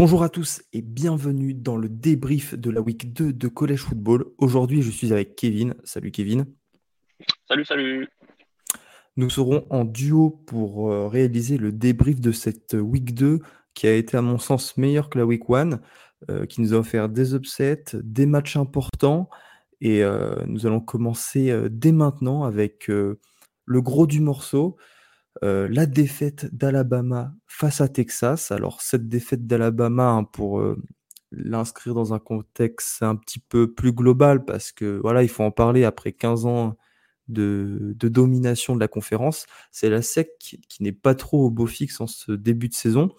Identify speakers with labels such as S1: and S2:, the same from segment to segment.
S1: Bonjour à tous et bienvenue dans le débrief de la week 2 de Collège Football. Aujourd'hui, je suis avec Kevin. Salut Kevin.
S2: Salut, salut.
S1: Nous serons en duo pour euh, réaliser le débrief de cette week 2 qui a été à mon sens meilleure que la week 1, euh, qui nous a offert des upsets, des matchs importants et euh, nous allons commencer dès maintenant avec le gros du morceau. Euh, la défaite d'Alabama face à Texas. Alors cette défaite d'Alabama, hein, pour euh, l'inscrire dans un contexte un petit peu plus global, parce que voilà, il faut en parler après 15 ans de, domination de la conférence. C'est la SEC qui, n'est pas trop au beau fixe en ce début de saison,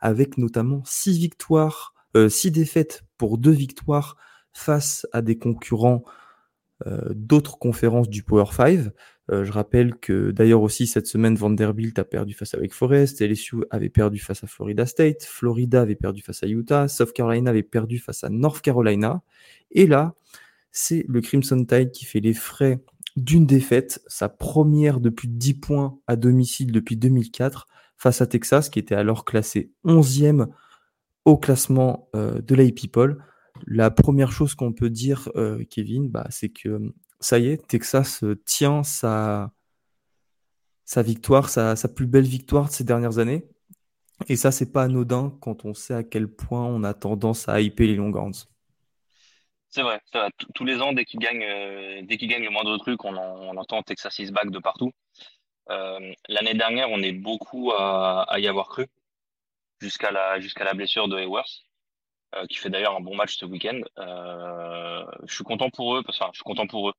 S1: avec notamment 6 victoires, euh, six défaites pour deux victoires face à des concurrents d'autres conférences du Power 5. Euh, je rappelle que d'ailleurs aussi cette semaine, Vanderbilt a perdu face à Wake Forest, LSU avait perdu face à Florida State, Florida avait perdu face à Utah, South Carolina avait perdu face à North Carolina. Et là, c'est le Crimson Tide qui fait les frais d'une défaite, sa première depuis 10 points à domicile depuis 2004 face à Texas, qui était alors classé 11e au classement euh, de l'AP People. La première chose qu'on peut dire, euh, Kevin, bah, c'est que ça y est, Texas euh, tient sa, victoire, sa, plus belle victoire de ces dernières années. Et ça, c'est pas anodin quand on sait à quel point on a tendance à hyper les Longhorns.
S2: C'est vrai, Tous les ans, dès qu'ils gagnent, euh, qu'ils gagnent le moindre truc, on, entend Texas is back de partout. Euh, l'année dernière, on est beaucoup à, y avoir cru jusqu'à la, jusqu'à la blessure de Hayworth. Qui fait d'ailleurs un bon match ce week-end. je suis content pour eux, enfin, je suis content pour eux.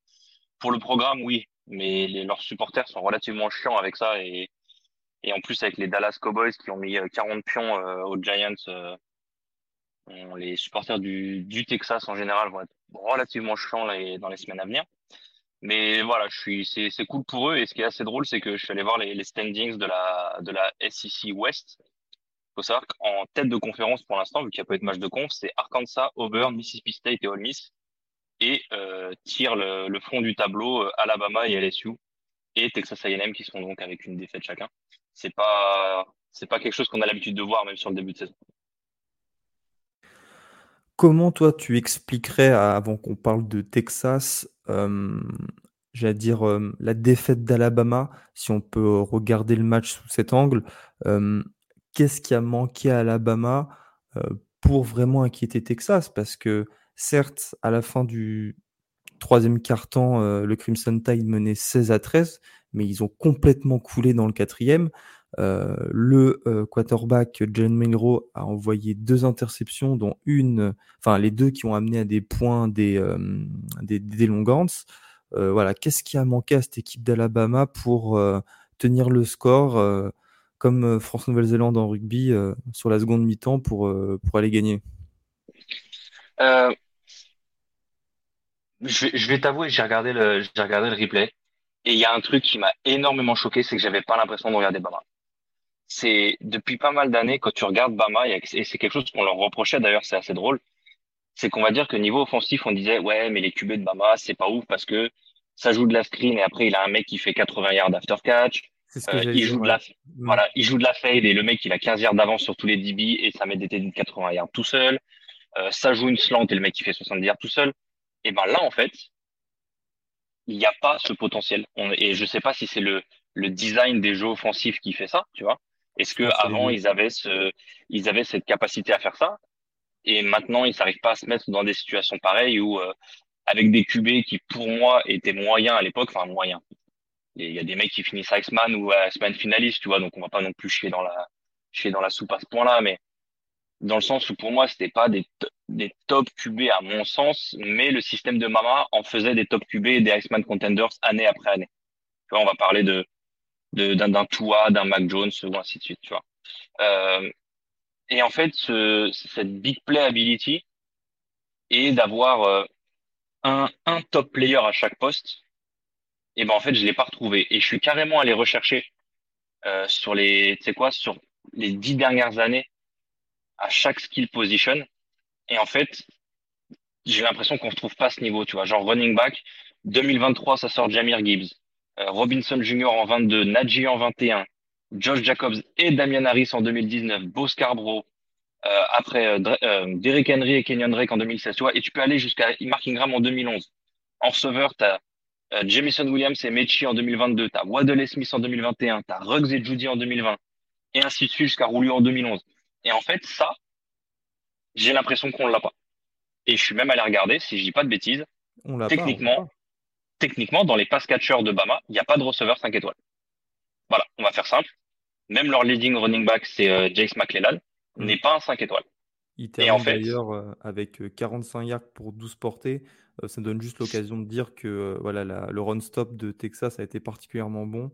S2: Pour le programme, oui, mais leurs supporters sont relativement chiants avec ça et, et en plus avec les Dallas Cowboys qui ont mis 40 euh, pions euh, aux Giants, euh, les supporters du, du, Texas en général vont être relativement chiants là, dans les semaines à venir. Mais voilà, je suis, c'est, c'est cool pour eux. Et ce qui est assez drôle, c'est que je suis allé voir les, les standings de la, de la SEC West. Faut savoir qu'en tête de conférence pour l'instant, vu qu'il n'y a pas eu de match de conf, c'est Arkansas, Auburn, Mississippi State et Ole Miss et euh, tire le, fond du tableau euh, Alabama et LSU et Texas A&M qui sont donc avec une défaite chacun. C'est pas c'est pas quelque chose qu'on a l'habitude de voir même sur le début de saison.
S1: Comment toi tu expliquerais avant qu'on parle de Texas, euh, j'allais dire la défaite d'Alabama, si on peut regarder le match sous cet angle, qu'est-ce qui a manqué à Alabama pour vraiment inquiéter Texas? Parce que Certes, à la fin du troisième quart-temps, euh, le Crimson Tide menait 16 à 13, mais ils ont complètement coulé dans le quatrième. Euh, le euh, quarterback John Monroe a envoyé deux interceptions, dont une, enfin les deux qui ont amené à des points des, des, des voilà, qu'est-ce qui a manqué à cette équipe d'Alabama pour tenir le score comme France-Nouvelle-Zélande en rugby sur la seconde mi-temps pour, pour aller gagner
S2: je vais, t'avouer, j'ai regardé le, j'ai regardé le replay et il y a un truc qui m'a énormément choqué, c'est que j'avais pas l'impression de regarder Bama. C'est depuis pas mal d'années quand tu regardes Bama et c'est quelque chose qu'on leur reprochait d'ailleurs, c'est assez drôle, c'est qu'on va dire que niveau offensif, on disait ouais mais les QB de Bama c'est pas ouf parce que ça joue de la screen et après il a un mec qui fait 80 yards after catch. Euh, il joue de la, mm. voilà, il joue de la fade et le mec il a 15 yards d'avance sur tous les DB et ça met des TD de 80 yards tout seul. Euh, ça joue une slant et le mec qui fait 70 yards tout seul. Et ben là, en fait, il n'y a pas ce potentiel. et je sais pas si c'est le, le design des jeux offensifs qui fait ça, tu vois. Est-ce que avant ils avaient ce, ils avaient cette capacité à faire ça, et maintenant ils n'arrivent pas à se mettre dans des situations pareilles où euh, avec des QB qui pour moi étaient moyens à l'époque, enfin moyens. Il y a des mecs qui finissent Iceman ou Iceman finaliste, tu vois, donc on va pas non plus chier dans la chier dans la soupe à ce point-là, mais dans le sens où pour moi c'était pas des, des top QB à mon sens, mais le système de Mama en faisait des top QB et des Iceman contenders année après année. Tu vois, on va parler de d'un d'un Tua, d'un Mac Jones ou ainsi de suite, tu vois. Euh, et en fait, ce, cette big play ability et d'avoir euh, un, un top player à chaque poste, et ben en fait je l'ai pas retrouvé et je suis carrément allé rechercher euh, sur les, tu sais quoi, sur les dix dernières années à chaque skill position. Et en fait, j'ai l'impression qu'on ne retrouve pas ce niveau, tu vois. Genre running back, 2023, ça sort Jamir Gibbs. Euh, Robinson Jr. en 22, Najee en 21, Josh Jacobs et Damian Harris en 2019, Bo Scarborough, après Derrick Henry et Kenyon Drake en 2016, tu vois, et tu peux aller jusqu'à Mark Ingram en 2011. En receveur, Jamison Williams et Mechie en 2022, tu as Waddle Smith en 2021, tu as Ruggs et Judy en 2020, et ainsi de suite jusqu'à Roulio en 2011. Et en fait, ça, j'ai l'impression qu'on l'a pas. Et je suis même allé regarder, si je dis pas de bêtises,
S1: On l'a pas, on l'a
S2: techniquement, techniquement, dans les pass catchers de Bama, il n'y a pas de receveur 5 étoiles. Voilà, on va faire simple. Même leur leading running back, c'est euh, Jace McClellan,
S1: Mm.
S2: n'est pas un 5 étoiles.
S1: Il
S2: Et en
S1: termine
S2: fait,
S1: d'ailleurs euh, avec euh, 45 yards pour 12 portées. Euh, ça donne juste l'occasion de dire que euh, voilà, la- le run-stop de Texas a été particulièrement bon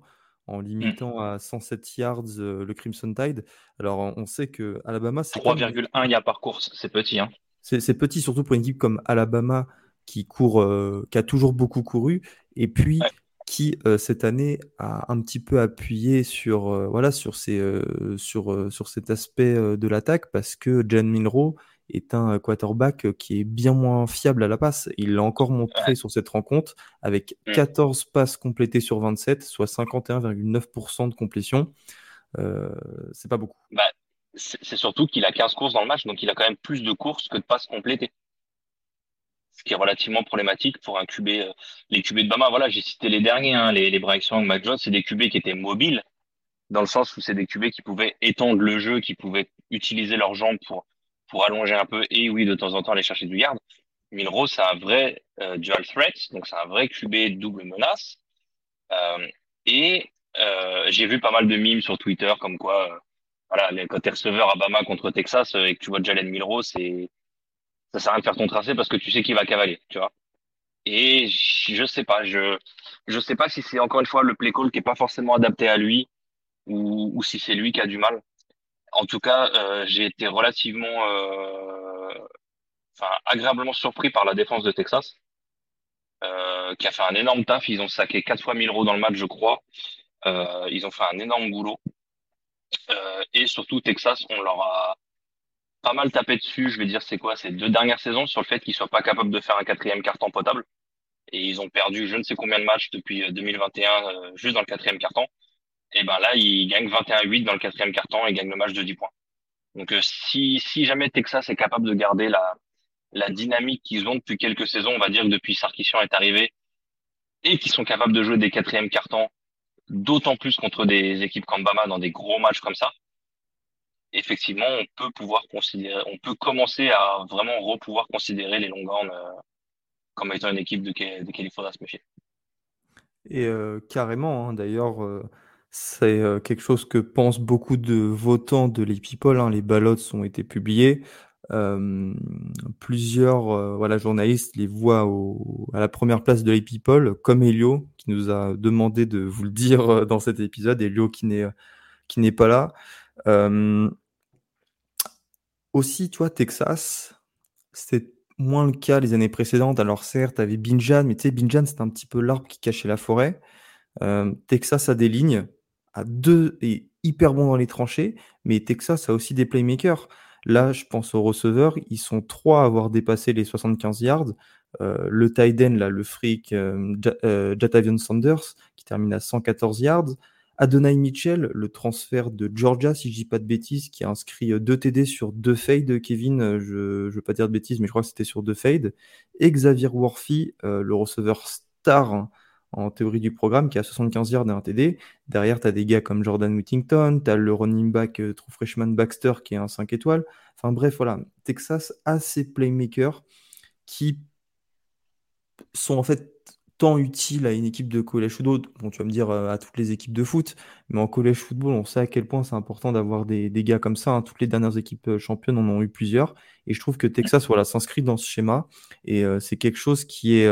S1: en
S2: hmm,
S1: limitant à 107 yards euh, le Crimson Tide. Alors on sait que Alabama, c'est quand même
S2: 3,1 yards par course, c'est petit, hein.
S1: c'est petit, surtout pour une équipe comme Alabama qui court, euh, qui a toujours beaucoup couru, et puis
S2: Ouais.
S1: qui cette année a un petit peu appuyé sur, voilà, sur, ces, sur, sur cet aspect de l'attaque, parce que Jan Milrow est un quarterback euh, qui est bien moins fiable à la passe. Il l'a encore montré
S2: Ouais.
S1: sur cette rencontre avec
S2: Mm.
S1: 14 passes complétées sur 27, soit 51,9% de complétion. Euh, c'est pas beaucoup.
S2: Bah, c'est c'est surtout qu'il a 15 courses dans le match, donc il a quand même plus de courses que de passes complétées. Ce qui est relativement problématique pour un QB. euh, les QB de Bama, voilà, j'ai cité les derniers, hein, les, les Bryce Young, Mac Jones, c'est des QB qui étaient mobiles, dans le sens où c'est des QB qui pouvaient étendre le jeu, qui pouvaient utiliser leurs jambes pour, pour allonger un peu et oui, de temps en temps aller chercher du yard. Milrose, c'est un vrai euh, dual threat, donc c'est un vrai QB double menace. Euh, et euh, j'ai vu pas mal de mimes sur Twitter comme quoi, euh, voilà, les- quand t'es receveur à Bama contre Texas euh, et que tu vois Jalen Milrose, c'est ça sert à rien de faire ton tracé parce que tu sais qu'il va cavaler, tu vois. Et je sais pas, je je sais pas si c'est encore une fois le play call qui est pas forcément adapté à lui ou, ou si c'est lui qui a du mal. En tout cas, euh, j'ai été relativement, euh, enfin agréablement surpris par la défense de Texas, euh, qui a fait un énorme taf. Ils ont saqué quatre fois 1000 euros dans le match, je crois. Euh, ils ont fait un énorme boulot. Et surtout, Texas, on leur a pas mal tapé dessus. Je vais dire, c'est quoi, ces deux dernières saisons sur le fait qu'ils soient pas capables de faire un quatrième carton potable. Et ils ont perdu je ne sais combien de matchs depuis euh, 2021, euh, juste dans le quatrième carton. Et ben là, ils gagnent 21-8 dans le quatrième carton et gagnent le match de 10 points. Donc euh, si, si jamais Texas est capable de garder la, la dynamique qu'ils ont depuis quelques saisons, on va dire que depuis Sarkisian est arrivé, et qu'ils sont capables de jouer des quatrièmes cartons, d'autant plus contre des équipes comme Bama dans des gros matchs comme ça, effectivement, on peut pouvoir considérer, on peut commencer à vraiment repouvoir considérer les Longhorns euh, comme étant une équipe de, de laquelle il faudra se méfier.
S1: Et euh, carrément, hein, d'ailleurs, euh, c'est euh, quelque chose que pensent beaucoup de votants de People. hein, les ballots ont été publiés. Plusieurs euh, voilà, journalistes les voient à la première place de People, comme Elio, qui nous a demandé de vous le dire euh, dans cet épisode. Elio qui n'est qui n'est pas là. Aussi, tu vois, Texas, c'était moins le cas les années précédentes. Alors certes, tu avais Binjan, mais tu sais, Binjan, c'était un petit peu l'arbre qui cachait la forêt. Texas a des lignes, a deux et hyper bon dans les tranchées, mais Texas a aussi des playmakers. Là, je pense aux receveurs, ils sont trois à avoir dépassé les 75 yards. Euh, le tight là, le freak euh, euh, Jatavion Sanders, qui termine à 114 yards. Adonai Mitchell, le transfert de Georgia, si je dis pas de bêtises, qui a inscrit deux TD sur deux fades, Kevin, je ne veux pas dire de bêtises, mais je crois que c'était sur deux fades. Et Xavier Worthy, le receveur star hein, en théorie du programme, qui a 75 yards et un TD. Derrière, tu as des gars comme Jordan Whittington, tu as le running back euh, true freshman Baxter, qui est un 5 étoiles. Enfin bref, voilà, Texas a ses playmakers qui sont en fait tant utiles à une équipe de college football. Bon, tu vas me dire euh, à toutes les équipes de foot, mais en college football, on sait à quel point c'est important d'avoir des, des gars comme ça. hein. Toutes les dernières équipes euh, championnes en ont eu plusieurs. Et je trouve que Texas voilà, s'inscrit dans ce schéma. Et euh, c'est quelque chose qui est,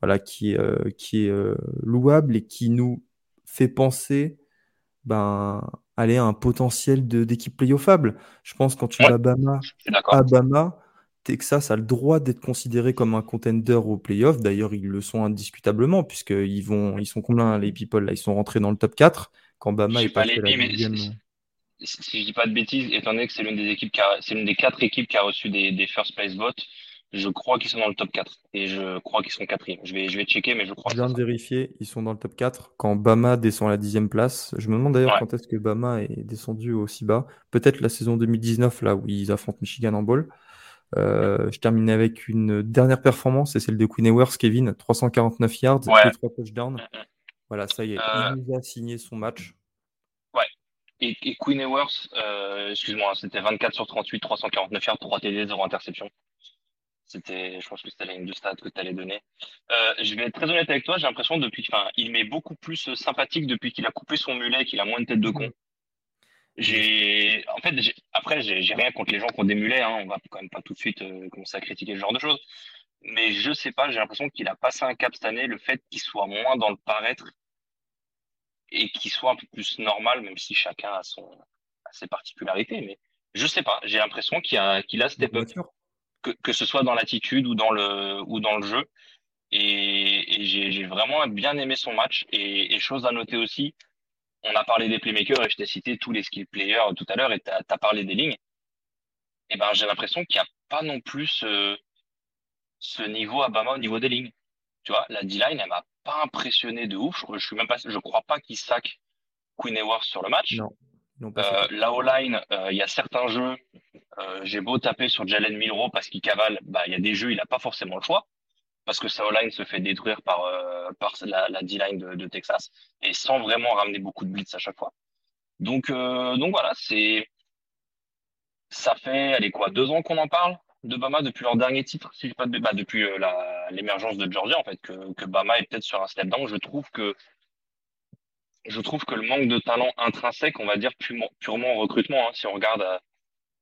S1: voilà, qui, est, euh, qui est euh, louable et qui nous fait penser ben, aller à un potentiel d'équipe playoffable. Je pense quand tu
S2: Ouais,
S1: bats Bama,
S2: je suis d'accord.
S1: à Bama, Texas a le droit d'être considéré comme un contender au playoff. D'ailleurs, ils le sont indiscutablement, puisqu'ils vont, ils sont combien les people là? Ils sont rentrés dans le top 4 quand Bama est
S2: pas
S1: passé
S2: les
S1: à la deuxième.
S2: si, si- si je dis pas de bêtises, étant donné que c'est l'une des équipes c'est l'une des quatre équipes qui a reçu des, des first place votes, Je crois qu'ils sont dans le top 4 et je crois qu'ils sont quatrième. Je vais, je vais checker, mais je crois
S1: Je viens de vérifier, ils sont dans le top 4. Quand Bama descend à la dixième place, je me demande d'ailleurs
S2: Ouais,
S1: quand est-ce que Bama est descendu aussi bas. Peut-être la saison 2019, là où ils affrontent Michigan en bowl. Euh, je terminais avec une dernière performance, c'est celle de Queen Ewers, Kevin, 349 yards et
S2: ouais.
S1: 3 touchdowns.
S2: Mm, mm.
S1: Voilà, ça y est, il
S2: Euh,
S1: nous a signé son match.
S2: ouais. Et, et Queen Ewers, euh, excuse-moi, c'était 24 sur 38, 349 yards, 3 TD, 0 interception. C'était, je pense que c'était la ligne de stats que tu allais donner. Euh, je vais être très honnête avec toi, j'ai l'impression depuis, enfin, il m'est beaucoup plus euh, sympathique depuis qu'il a coupé son mulet, qu'il a moins de tête de con. J'ai, en fait, après, j'ai rien contre les gens qui ont des mulets, hein, on va quand même pas tout de suite euh, commencer à critiquer ce genre de choses. Mais je sais pas, j'ai l'impression qu'il a passé un cap cette année, le fait qu'il soit moins dans le paraître et qu'il soit un peu plus normal, même si chacun a son, a ses particularités. Mais je sais pas, j'ai l'impression qu'il a, qu'il a step up,
S1: Mature.
S2: Que, que ce soit dans l'attitude ou dans le, ou dans le jeu. Et, et j'ai vraiment bien aimé son match. Et, et chose à noter aussi, on a parlé des playmakers et je t'ai cité tous les skill players tout à l'heure et tu as, parlé des lignes. Et ben, j'ai l'impression qu'il n'y a pas non plus ce, ce niveau à Bama au niveau des lignes. Tu vois, la D-line, elle m'a pas impressionné de ouf. Je, suis même pas, je crois pas qu'il sac Queen Ewers sur le match.
S1: Pas
S2: Euh, la O-line, euh, il y a certains jeux, euh, j'ai beau taper sur Jalen Milrow parce qu'il cavale, bah, il y a des jeux, il a pas forcément le choix. Parce que sa O-line se fait détruire par, euh, par la, la D-line de, de Texas et sans vraiment ramener beaucoup de blitz à chaque fois. Donc, euh, donc voilà, c'est, ça fait, allez quoi, deux ans qu'on en parle de Bama depuis leur dernier titre, si je pas de, bah, depuis la, l'émergence de Georgia en fait, que, que Bama est peut-être sur un step down. Je trouve que, je trouve que le manque de talent intrinsèque, on va dire purement, purement en recrutement, hein, si on regarde à-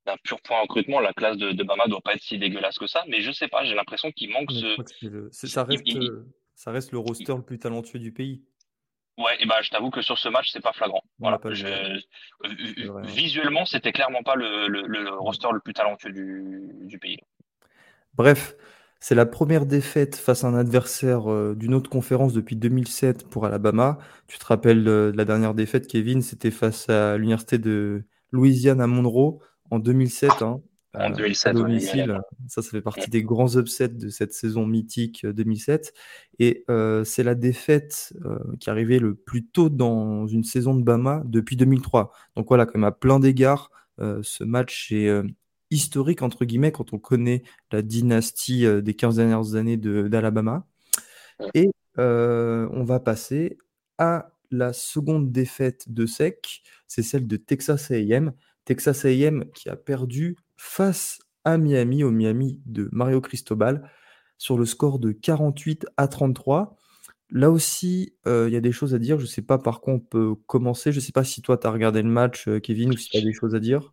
S2: d'un pur point recrutement, la classe de, de Bama doit pas être si dégueulasse que ça, mais je sais pas, j'ai l'impression qu'il manque ce,
S1: le- ça reste,
S2: il-
S1: euh, ça reste le
S2: il-
S1: roster le plus talentueux du pays.
S2: Ouais, et ben je t'avoue que sur ce match, c'est pas flagrant. Voilà.
S1: pas
S2: Je, euh, visuellement, c'était clairement pas le, le, le roster le plus talentueux du, du pays.
S1: Bref, c'est la première défaite face à un adversaire euh, d'une autre conférence depuis 2007 pour Alabama. Tu te rappelles euh, de la dernière défaite, Kevin, c'était face à l'université de Louisiane à Monroe en 2007, hein,
S2: En
S1: euh, à
S2: 2007, ouais, il y a-
S1: domicile. Ça, ça fait partie des grands upsets de cette saison mythique euh, 2007. Et euh, c'est la défaite euh, qui arrivait le plus tôt dans une saison de Bama depuis 2003. Donc voilà, quand même à plein d'égards, euh, ce match est euh, historique, entre guillemets, quand on connaît la dynastie euh, des 15 dernières années d'Alabama. Et euh, on va passer à la seconde défaite de SEC, c'est celle de Texas A&M. Texas A&M qui a perdu face à Miami, au Miami de Mario Cristobal, sur le score de 48 à 33. Là aussi, euh, il y a des choses à dire. Je ne sais pas par quoi on peut commencer. Je ne sais pas si toi, tu as regardé le match, Kevin, ou si tu as des choses à dire.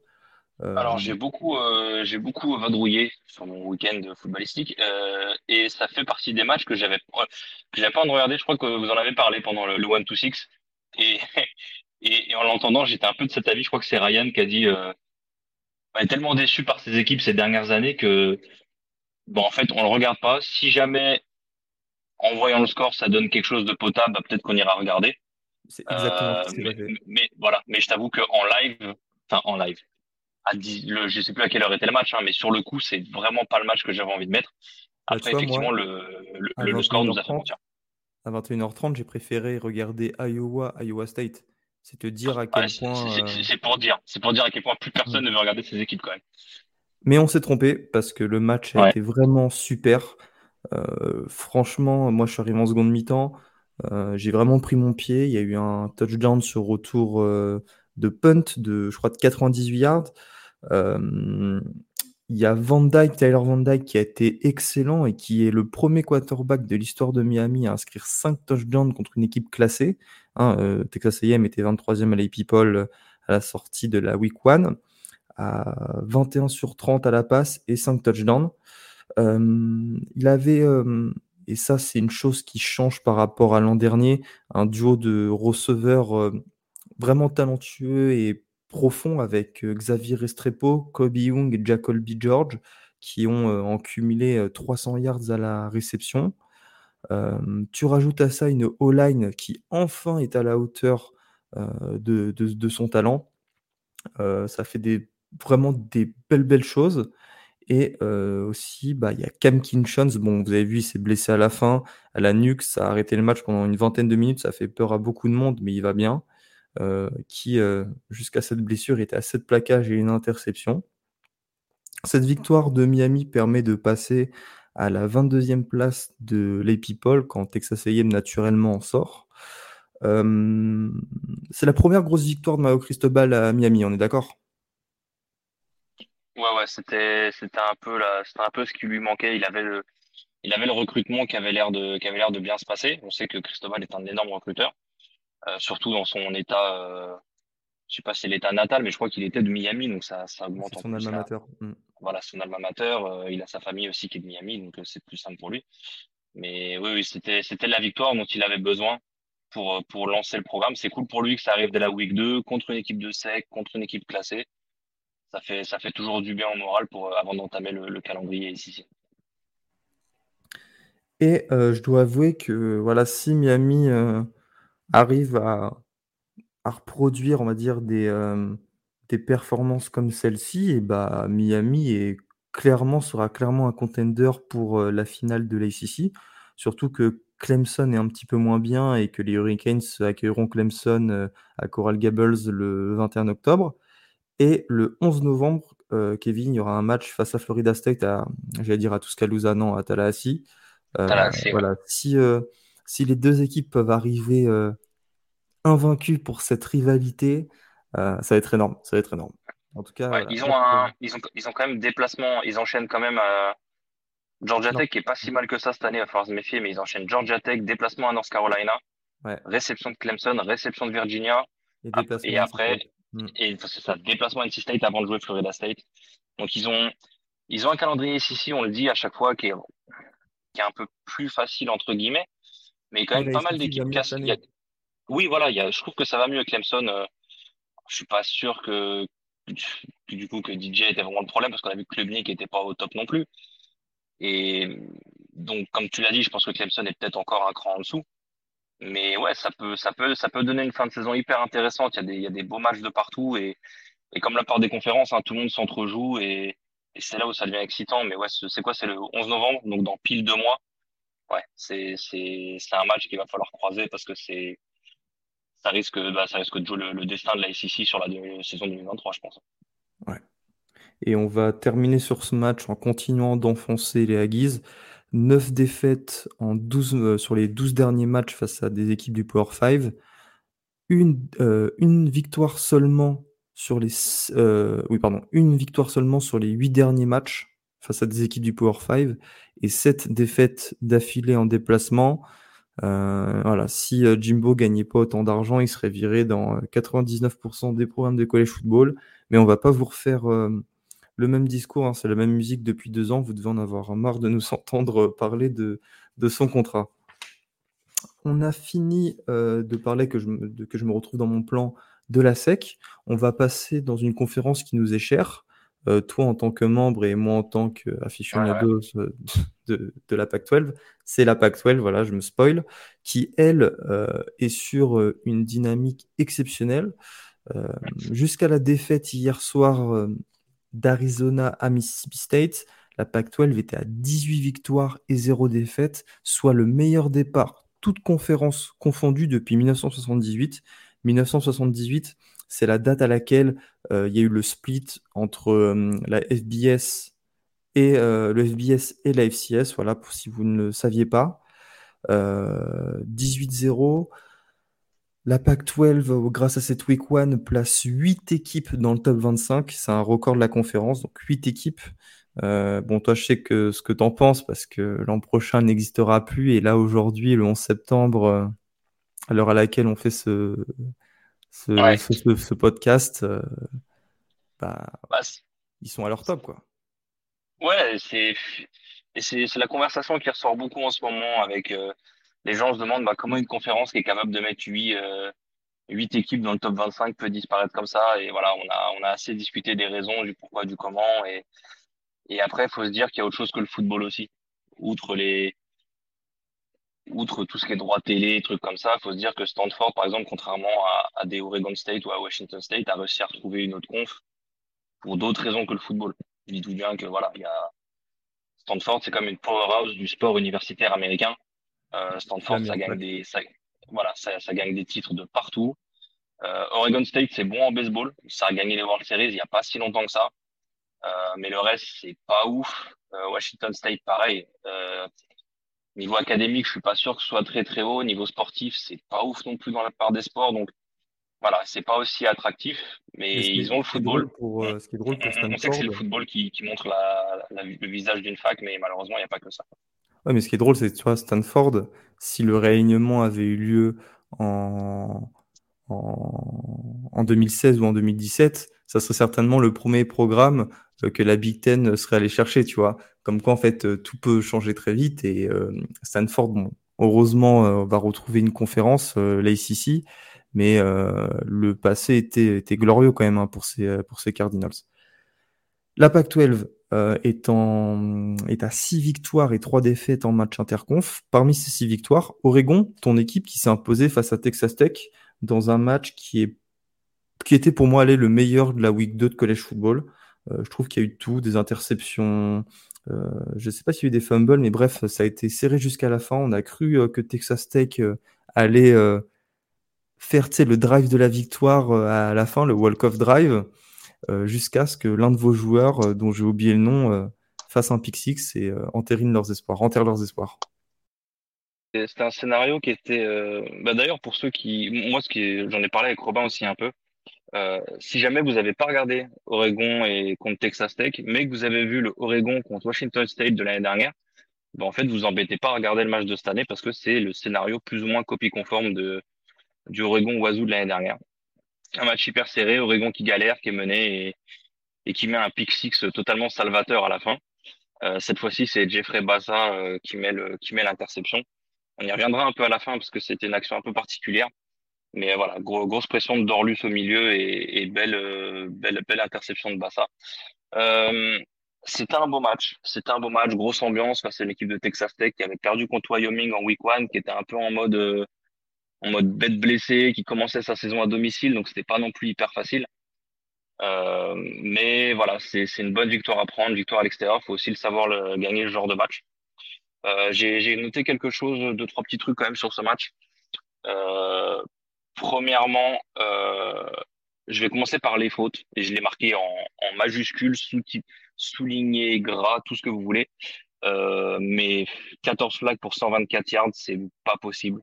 S1: Euh,
S2: Alors j'ai beaucoup, euh, j'ai beaucoup vadrouillé sur mon week-end footballistique euh, et ça fait partie des matchs que j'avais euh, que j'avais pas envie de regarder. Je crois que vous en avez parlé pendant le, le One to Six et, et, et en l'entendant, j'étais un peu de cet avis. Je crois que c'est Ryan qui a dit euh, on est tellement déçu par ses équipes ces dernières années que bon en fait on le regarde pas. Si jamais en voyant le score ça donne quelque chose de potable, bah, peut-être qu'on ira regarder.
S1: c'est exactement
S2: Euh,
S1: ce qui s'est
S2: mais,
S1: passé.
S2: mais voilà, mais je t'avoue que en live, enfin en live à 10, le, je sais plus à quelle heure était le match, hein, mais sur le coup, c'est vraiment pas le match que j'avais envie de mettre.
S1: Bah,
S2: Après,
S1: vois,
S2: effectivement,
S1: moi,
S2: le, score nous a fait
S1: 21h30,
S2: mentir.
S1: à 21h30, j'ai préféré regarder Iowa, Iowa State. C'est te dire à quel point.
S2: c'est-
S1: euh,
S2: c'est- pour dire, c'est pour dire à quel point plus personne
S1: Mm.
S2: ne veut regarder ces équipes quand même.
S1: Mais on s'est trompé parce que le match a
S2: Ouais.
S1: été vraiment super. Euh, franchement, moi je suis arrivé en seconde mi-temps. Euh, j'ai vraiment pris mon pied. Il y a eu un touchdown sur retour euh, de punt de, je crois, de 98 yards. Euh, il y a Van Dyke, Tyler Van Dyke, qui a été excellent et qui est le premier quarterback de l'histoire de Miami à inscrire 5 touchdowns contre une équipe classée. Hein, euh, Texas A&M était 23e à l'AP Poll à la sortie de la Week 1 à 21 sur 30 à la passe et 5 touchdowns. Euh, il avait, euh, et ça c'est une chose qui change par rapport à l'an dernier, un duo de receveurs euh, vraiment talentueux et profond avec euh, Xavier Restrepo, Kobe Young et Jacoby George qui ont euh, en cumulé euh, 300 yards à la réception. Euh, tu rajoutes à ça une O-line qui enfin est à la hauteur euh, de, de- son talent. Euh, ça fait des, vraiment des belles belles choses. Et aussi, bah, il y a Cam Kinchons. Bon, vous avez vu, il s'est blessé à la fin, à la nuque. Ça a arrêté le match pendant une vingtaine de minutes. Ça fait peur à beaucoup de monde, mais il va bien. Qui, jusqu'à cette blessure, était à 7 plaquages et une interception. Cette victoire de Miami permet de passer à la 22e place de les quand Texas A&M naturellement en sort. c'est la première grosse victoire de Mario Cristobal à Miami, on est d'accord?
S2: Ouais, ouais, c'était, c'était un peu c'était un peu ce qui lui manquait. Il avait le, il avait le recrutement qui avait l'air de, qui avait l'air de bien se passer. On sait que Cristobal est un énorme recruteur, euh, surtout dans son état, euh, je sais pas si c'est l'état natal, mais je crois qu'il était de Miami, donc ça, ça augmente
S1: son alma mater. Mm.
S2: Voilà, son alma mater. Euh, il a sa famille aussi qui est de Miami, donc euh, c'est plus simple pour lui. Mais oui, oui, c'était, c'était la victoire dont il avait besoin pour, pour lancer le programme. C'est cool pour lui que ça arrive dès la week 2 contre une équipe de sec, contre une équipe classée ça fait, ça fait toujours du bien en moral pour, euh, avant d'entamer le, calendrier ici.
S1: Et euh, je dois avouer que voilà, si Miami euh, arrive à, à, reproduire, on va dire, des, des performances comme celle-ci, et bah, Miami est clairement, sera clairement un contender pour la finale de l'ACC. Surtout que Clemson est un petit peu moins bien et que les Hurricanes accueilleront Clemson à Coral Gables le 21 octobre. Et le 11 novembre, euh, Kevin, il y aura un match face à Florida State, à, j'allais dire à Tuscaloosa, non, à Tallahassee. Euh, voilà. Si, euh, si les deux équipes peuvent arriver invaincues pour cette rivalité, ça va être énorme. Ça va être énorme. En tout cas,
S2: ils, ont un, ils, ont, ils ont quand même déplacement, ils enchaînent quand même Georgia Tech qui est pas si mal que ça cette année, il va falloir se méfier, mais ils enchaînent Georgia Tech, déplacement à North Carolina, réception de Clemson, réception de Virginia, et après, Mm. Et c'est ça, déplacement à NC State avant de jouer Florida State. Donc ils ont, ils ont un calendrier ici, on le dit à chaque fois, qui est, qui est un peu plus facile entre guillemets, mais quand même pas mal d'équipes. Oui, voilà, il y a, je trouve que ça va mieux avec Clemson. Euh, je suis pas sûr que, du coup que DJ était vraiment le problème parce qu'on a vu que Klubnik était pas au top non plus. Et donc, comme tu l'as dit, je pense que Clemson est peut-être encore un cran en dessous. Mais ouais, ça peut, ça peut, ça peut donner une fin de saison hyper intéressante. Il y a des, il y a des beaux matchs de partout et, et comme la part des conférences, hein, tout le monde s'entrejoue et, et c'est là où ça devient excitant. Mais ouais, c'est quoi? C'est le 11 novembre, donc dans pile deux mois. Ouais, c'est, un match qu'il va falloir croiser parce que ça risque, bah, ça risque de jouer le, destin de la SEC sur la saison 2023, je pense.
S1: Ouais. Et on va terminer sur ce match en continuant d'enfoncer les Aggies. 9 défaites en 12, euh, sur les 12 derniers matchs face à des équipes du Power 5. Une, euh, une victoire seulement sur les euh, oui pardon, une victoire seulement sur les 8 derniers matchs face à des équipes du Power 5 et 7 défaites d'affilée en déplacement. voilà, si Jimbo gagnait pas autant d'argent, il serait viré dans 99% des programmes de college football. Mais on va pas vous refaire le même discours, hein, c'est la même musique depuis deux ans. Vous devez en avoir marre de nous entendre parler de, son contrat. On a fini euh, de parler que je me retrouve dans mon plan de la SEC. On va passer dans une conférence qui nous est chère. Euh, toi en tant que membre et moi en tant qu'aficionado de, de, de, la PAC-12, c'est la PAC-12, voilà, je me spoil, qui elle euh, est sur une dynamique exceptionnelle. Jusqu'à la défaite hier soir d'Arizona à Mississippi State, la Pac-12 était à 18 victoires et 0 défaites, soit le meilleur départ, toute conférence confondue depuis 1978. 1978, c'est la date à laquelle euh, il y a eu le split entre euh, la FBS et euh, le FBS et la FCS. Voilà, si vous ne le saviez pas. 18-0. La Pac-12, grâce à cette Week 1, place 8 équipes dans le top 25. C'est un record de la conférence, donc 8 équipes. Bon, toi, je sais que ce que tu en penses, parce que l'an prochain n'existera plus. Et là, aujourd'hui, le 11 septembre, à l'heure à laquelle on fait ce, ce, podcast, euh, bah, bah ils sont à leur top, quoi.
S2: Ouais, c'est la conversation qui ressort beaucoup en ce moment avec les gens se demandent bah, comment une conférence qui est capable de mettre huit, euh, équipes dans le top 25 peut disparaître comme ça. Et voilà, on a, on a assez discuté des raisons, du pourquoi, du comment. Et, et après, il faut se dire qu'il y a autre chose que le football aussi. Outre les, outre tout ce qui est droit télé, trucs comme ça, il faut se dire que Stanford, par exemple, contrairement à, à, des Oregon State ou à Washington State, a réussi à retrouver une autre conf pour d'autres raisons que le football. dites-vous bien que voilà, il y a Stanford, c'est comme une powerhouse du sport universitaire américain. Euh, Stanford, ça gagne des, ça, voilà, ça, ça, gagne des titres de partout. Euh, Oregon State, c'est bon en baseball. Ça a gagné les World Series il n'y a pas si longtemps que ça. Euh, mais le reste, c'est pas ouf. Euh, Washington State, pareil. Euh, niveau académique, je suis pas sûr que ce soit très très haut. Niveau sportif, c'est pas ouf non plus dans la part des sports. Donc voilà, c'est pas aussi attractif, mais, ils ont le football.
S1: Pour, ce qui est drôle pour Stanford.
S2: On sait que c'est le football qui, qui montre la, la, le visage d'une fac, mais malheureusement, il n'y a pas que ça.
S1: Ouais, mais ce qui est drôle, c'est que tu vois, Stanford, si le réalignement avait eu lieu en, en, en 2016 ou en 2017, ça serait certainement le premier programme euh, que la Big Ten serait allé chercher, tu vois. Comme quoi, en fait, euh, tout peut changer très vite et euh, Stanford, bon, heureusement, va retrouver une conférence, l'ACC, mais le passé était, était, glorieux quand même hein, pour, ces, pour ces Cardinals. La Pac-12 est, en, est à 6 victoires et 3 défaites en match interconf. Parmi ces 6 victoires, Oregon, ton équipe qui s'est imposée face à Texas Tech dans un match qui, est, qui était pour moi aller le meilleur de la week 2 de college football. Euh, je trouve qu'il y a eu tout, des interceptions. Euh, je ne sais pas s'il y a eu des fumbles, mais bref, ça a été serré jusqu'à la fin. On a cru euh, que Texas Tech allait faire le drive de la victoire à la fin, le walk-off drive, jusqu'à ce que l'un de vos joueurs, dont j'ai oublié le nom, fasse un pick et entérine leurs espoirs, enterre leurs espoirs.
S2: C'était un scénario qui était. Bah d'ailleurs, pour ceux qui. Moi, j'en ai parlé avec Robin aussi un peu. Euh, si jamais vous n'avez pas regardé Oregon et contre Texas Tech, mais que vous avez vu le Oregon contre Washington State de l'année dernière, ben en fait, vous embêtez pas à regarder le match de cette année parce que c'est le scénario plus ou moins copie conforme de, du Oregon Wazoo de l'année dernière. Un match hyper serré, Oregon qui galère, qui est mené et, et qui met un pick six totalement salvateur à la fin. Euh, cette fois-ci, c'est Jeffrey Bassa euh, qui met l'interception. On y reviendra un peu à la fin parce que c'était une action un peu particulière. Mais voilà, grosse pression de Dorlus au milieu et, et belle, euh, belle, belle interception de Bassa. Euh, c'était un beau match. C'était un beau match, grosse ambiance face à l'équipe de Texas Tech qui avait perdu contre Wyoming en week one, qui était un peu en mode, euh, en mode bête blessée, qui commençait sa saison à domicile, donc c'était pas non plus hyper facile. Euh, mais voilà, c'est une bonne victoire à prendre, victoire à l'extérieur. Faut aussi le savoir le, gagner le genre de match. Euh, J'ai noté quelque chose, deux trois petits trucs quand même sur ce match. Premièrement, euh, je vais commencer par les fautes et je l'ai marqué en, en majuscule, sous souligné, gras, tout ce que vous voulez. Euh, mais 14 flags pour 124 yards, c'est pas possible.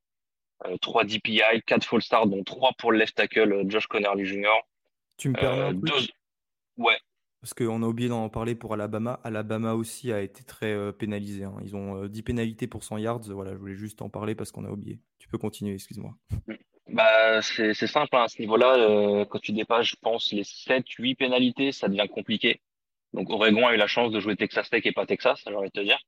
S2: Euh, 3 DPI, 4 full start, dont 3 pour le left tackle euh, Josh Connerly Jr.
S1: Tu me permets un
S2: deux... Ouais.
S1: Parce qu'on a oublié d'en parler pour Alabama. Alabama aussi a été très pénalisé. Hein. Ils ont 10 pénalités pour 100 yards. Voilà, je voulais juste en parler parce qu'on a oublié. Tu peux continuer, excuse-moi.
S2: Bah, c'est simple hein, à ce niveau-là. Euh, quand tu dépasses, je pense, les 7, 8 pénalités, ça devient compliqué. Donc Oregon a eu la chance de jouer Texas Tech et pas Texas, j'ai envie de te dire.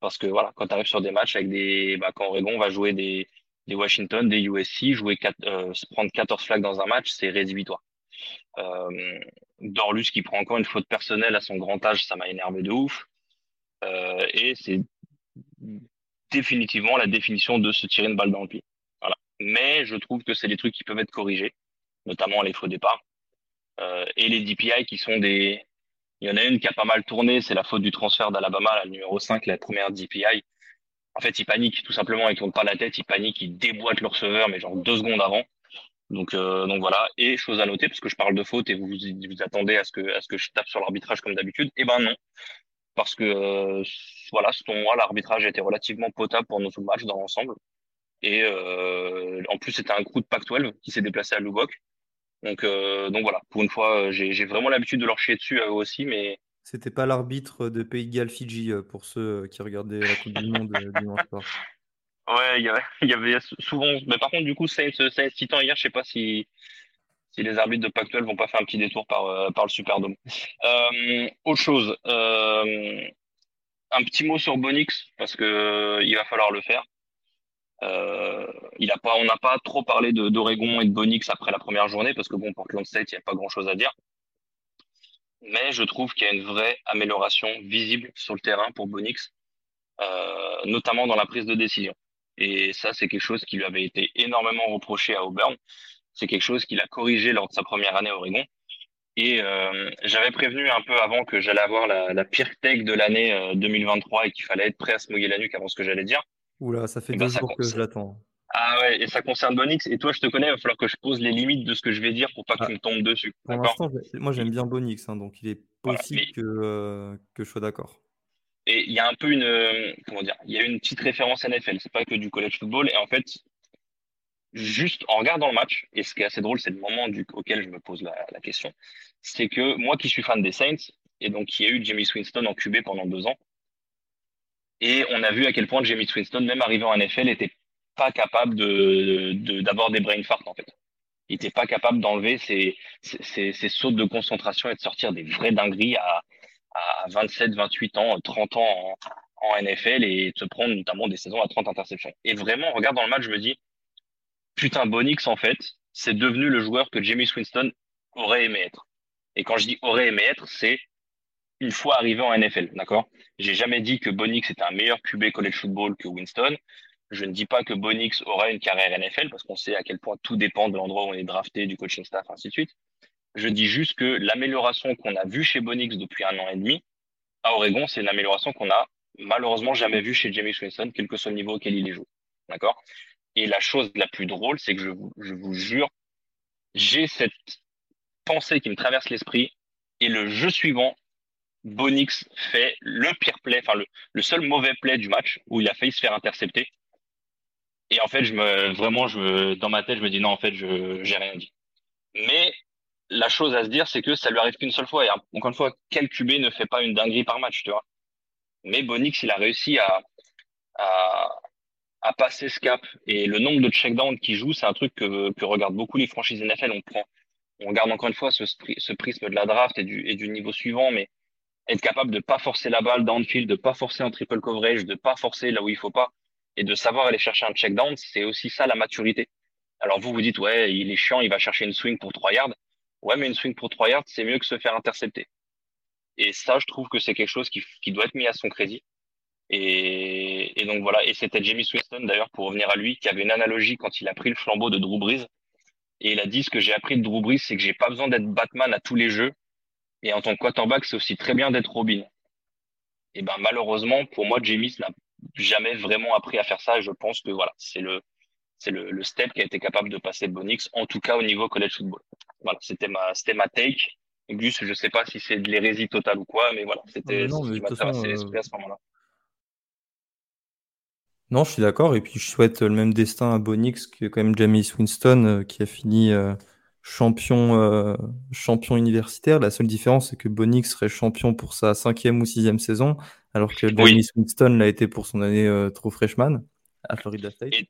S2: Parce que voilà, quand tu arrives sur des matchs avec des. Bah, quand Oregon va jouer des, des Washington, des USC, jouer 4, euh, prendre 14 flags dans un match, c'est rédhibitoire. Euh, Dorlus qui prend encore une faute personnelle à son grand âge, ça m'a énervé de ouf. Euh, et c'est définitivement la définition de se tirer une balle dans le pied mais je trouve que c'est des trucs qui peuvent être corrigés, notamment les faux départs. Euh, et les DPI qui sont des... Il y en a une qui a pas mal tourné, c'est la faute du transfert d'Alabama, la numéro 5, la première DPI. En fait, ils paniquent tout simplement, ils tournent pas la tête, ils paniquent, ils déboîtent le receveur, mais genre deux secondes avant. Donc, euh, donc voilà. Et chose à noter, parce que je parle de faute et vous vous attendez à ce que, à ce que je tape sur l'arbitrage comme d'habitude. Eh ben non, parce que euh, voilà, selon moi, l'arbitrage était relativement potable pour nos matchs dans l'ensemble. Et euh, en plus, c'était un crew de Pac-12 qui s'est déplacé à Lubbock. Donc, euh, donc voilà, pour une fois, j'ai vraiment l'habitude de leur chier dessus eux aussi, mais.
S1: C'était pas l'arbitre de Pays de Galles Fidji euh, pour ceux qui regardaient la Coupe du Monde dimanche soir.
S2: Ouais, il y avait, il y avait souvent. Mais par contre, du coup, c'est Titan hier, je sais pas si, si les arbitres de Pac-12 vont pas faire un petit détour par, par le Superdome. Euh, autre chose, euh, un petit mot sur Bonix parce que il va falloir le faire. Euh, il a pas, on n'a pas trop parlé d'Oregon et de Bonix après la première journée parce que bon, Portland State, il n'y a pas grand chose à dire. Mais je trouve qu'il y a une vraie amélioration visible sur le terrain pour Bonix, euh, notamment dans la prise de décision. Et ça, c'est quelque chose qui lui avait été énormément reproché à Auburn. C'est quelque chose qu'il a corrigé lors de sa première année à Oregon. Et euh, j'avais prévenu un peu avant que j'allais avoir la, la pire take de l'année 2023 et qu'il fallait être prêt à se mouiller la nuque avant ce que j'allais dire.
S1: Oula, ça fait eh ben, deux jours que je l'attends.
S2: Ah ouais, et ça concerne Bonix. Et toi, je te connais, il va falloir que je pose les limites de ce que je vais dire pour pas que ah. tu me tombes dessus.
S1: Pour l'instant, moi j'aime bien Bonix, hein, donc il est possible que, euh, que je sois d'accord.
S2: Et il y a un peu une, euh, comment dire, il y a une petite référence NFL. C'est pas que du college football. Et en fait, juste en regardant le match, et ce qui est assez drôle, c'est le moment du, auquel je me pose la, la question, c'est que moi qui suis fan des Saints, et donc qui a eu Jamie Winston en QB pendant deux ans, et on a vu à quel point Jamie Winston, même arrivé en NFL, était pas capable de, d'avoir des brain farts en fait. Il était pas capable d'enlever ses, ses, ses, sautes de concentration et de sortir des vraies dingueries à, à 27, 28 ans, 30 ans en, en NFL et de se prendre notamment des saisons à 30 interceptions. Et vraiment, regarde dans le match, je me dis, putain, Bonix, en fait, c'est devenu le joueur que Jamie Winston aurait aimé être. Et quand je dis aurait aimé être, c'est une fois arrivé en NFL, d'accord? J'ai jamais dit que Bonix était un meilleur QB college football que Winston. Je ne dis pas que Bonix aura une carrière NFL parce qu'on sait à quel point tout dépend de l'endroit où on est drafté, du coaching staff, ainsi de suite. Je dis juste que l'amélioration qu'on a vue chez Bonix depuis un an et demi à Oregon, c'est une amélioration qu'on a malheureusement jamais vue chez Jamie Winston, quel que soit le niveau auquel il joué. D'accord? Et la chose la plus drôle, c'est que je vous jure, j'ai cette pensée qui me traverse l'esprit et le jeu suivant, Bonix fait le pire play, enfin le, seul mauvais play du match où il a failli se faire intercepter. Et en fait, je me, vraiment, je dans ma tête, je me dis non, en fait, je, j'ai rien dit. Mais la chose à se dire, c'est que ça lui arrive qu'une seule fois. Et encore une fois, quel QB ne fait pas une dinguerie par match, tu vois. Mais Bonix, il a réussi à, à, à passer ce cap. Et le nombre de checkdowns qu'il joue, c'est un truc que, que regardent beaucoup les franchises NFL. On prend, on regarde encore une fois ce, ce prisme de la draft et du, et du niveau suivant, mais être capable de pas forcer la balle downfield, de pas forcer en triple coverage, de pas forcer là où il faut pas et de savoir aller chercher un check down, c'est aussi ça la maturité. Alors vous vous dites ouais, il est chiant, il va chercher une swing pour trois yards. Ouais, mais une swing pour trois yards, c'est mieux que se faire intercepter. Et ça, je trouve que c'est quelque chose qui, qui, doit être mis à son crédit. Et, et donc voilà, et c'était Jamie Winston d'ailleurs pour revenir à lui qui avait une analogie quand il a pris le flambeau de Drew Brees. Et il a dit ce que j'ai appris de Drew Brees, c'est que j'ai pas besoin d'être Batman à tous les jeux. Et en tant que quarterback, c'est aussi très bien d'être Robin. Et ben malheureusement, pour moi, Jamie n'a jamais vraiment appris à faire ça. Et je pense que voilà, c'est le, c'est le, le, step qui a été capable de passer Bonix, en tout cas au niveau college football. Voilà, c'était ma, c'était ma take. Gus, je sais pas si c'est de l'hérésie totale ou quoi, mais voilà, c'était
S1: non,
S2: ce qui m'a traversé l'esprit à ce moment-là.
S1: Non, je suis d'accord. Et puis, je souhaite le même destin à Bonix que quand même Jamie Winston, euh, qui a fini euh, champion, euh, champion universitaire. La seule différence, c'est que Bonix serait champion pour sa cinquième ou sixième saison, alors que Jamie Winston l'a été pour son année euh, trop freshman à Florida State.
S2: Et,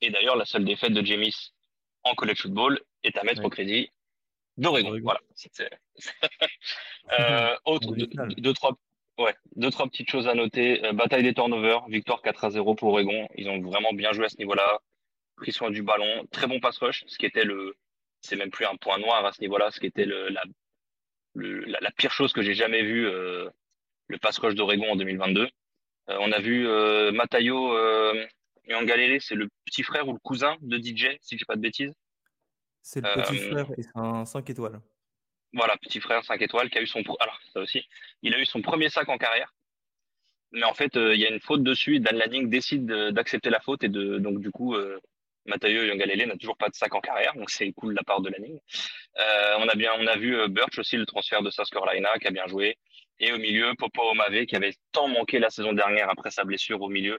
S2: et d'ailleurs, la seule défaite de James en college football est à mettre ouais. au crédit d'Oregon. Voilà. euh, autre, deux, deux, trois, ouais, deux, trois petites choses à noter. Euh, bataille des turnovers, victoire 4 à 0 pour Oregon. Ils ont vraiment bien joué à ce niveau-là. Pris soin du ballon. Très bon pass rush, ce qui était le, c'est même plus un point noir à ce niveau-là, ce qui était le, la, le, la, la, pire chose que j'ai jamais vu, euh, le pass rush d'Oregon en 2022. Euh, on a vu euh, Matayo euh, Yangalele, c'est le petit frère ou le cousin de DJ, si je dis pas de bêtises.
S1: C'est le petit frère et c'est un 5 étoiles.
S2: Voilà, petit frère 5 étoiles qui a eu son alors ça aussi, il a eu son premier sac en carrière. Mais en fait, il y a une faute dessus et Dan Lanning décide d'accepter la faute et de donc du coup Mathieu Yangalele n'a toujours pas de sac en carrière, donc c'est cool de la part de Lanning. Euh, on a bien, on a vu euh, Birch aussi le transfert de South Carolina qui a bien joué, et au milieu Popo Omave qui avait tant manqué la saison dernière après sa blessure au milieu,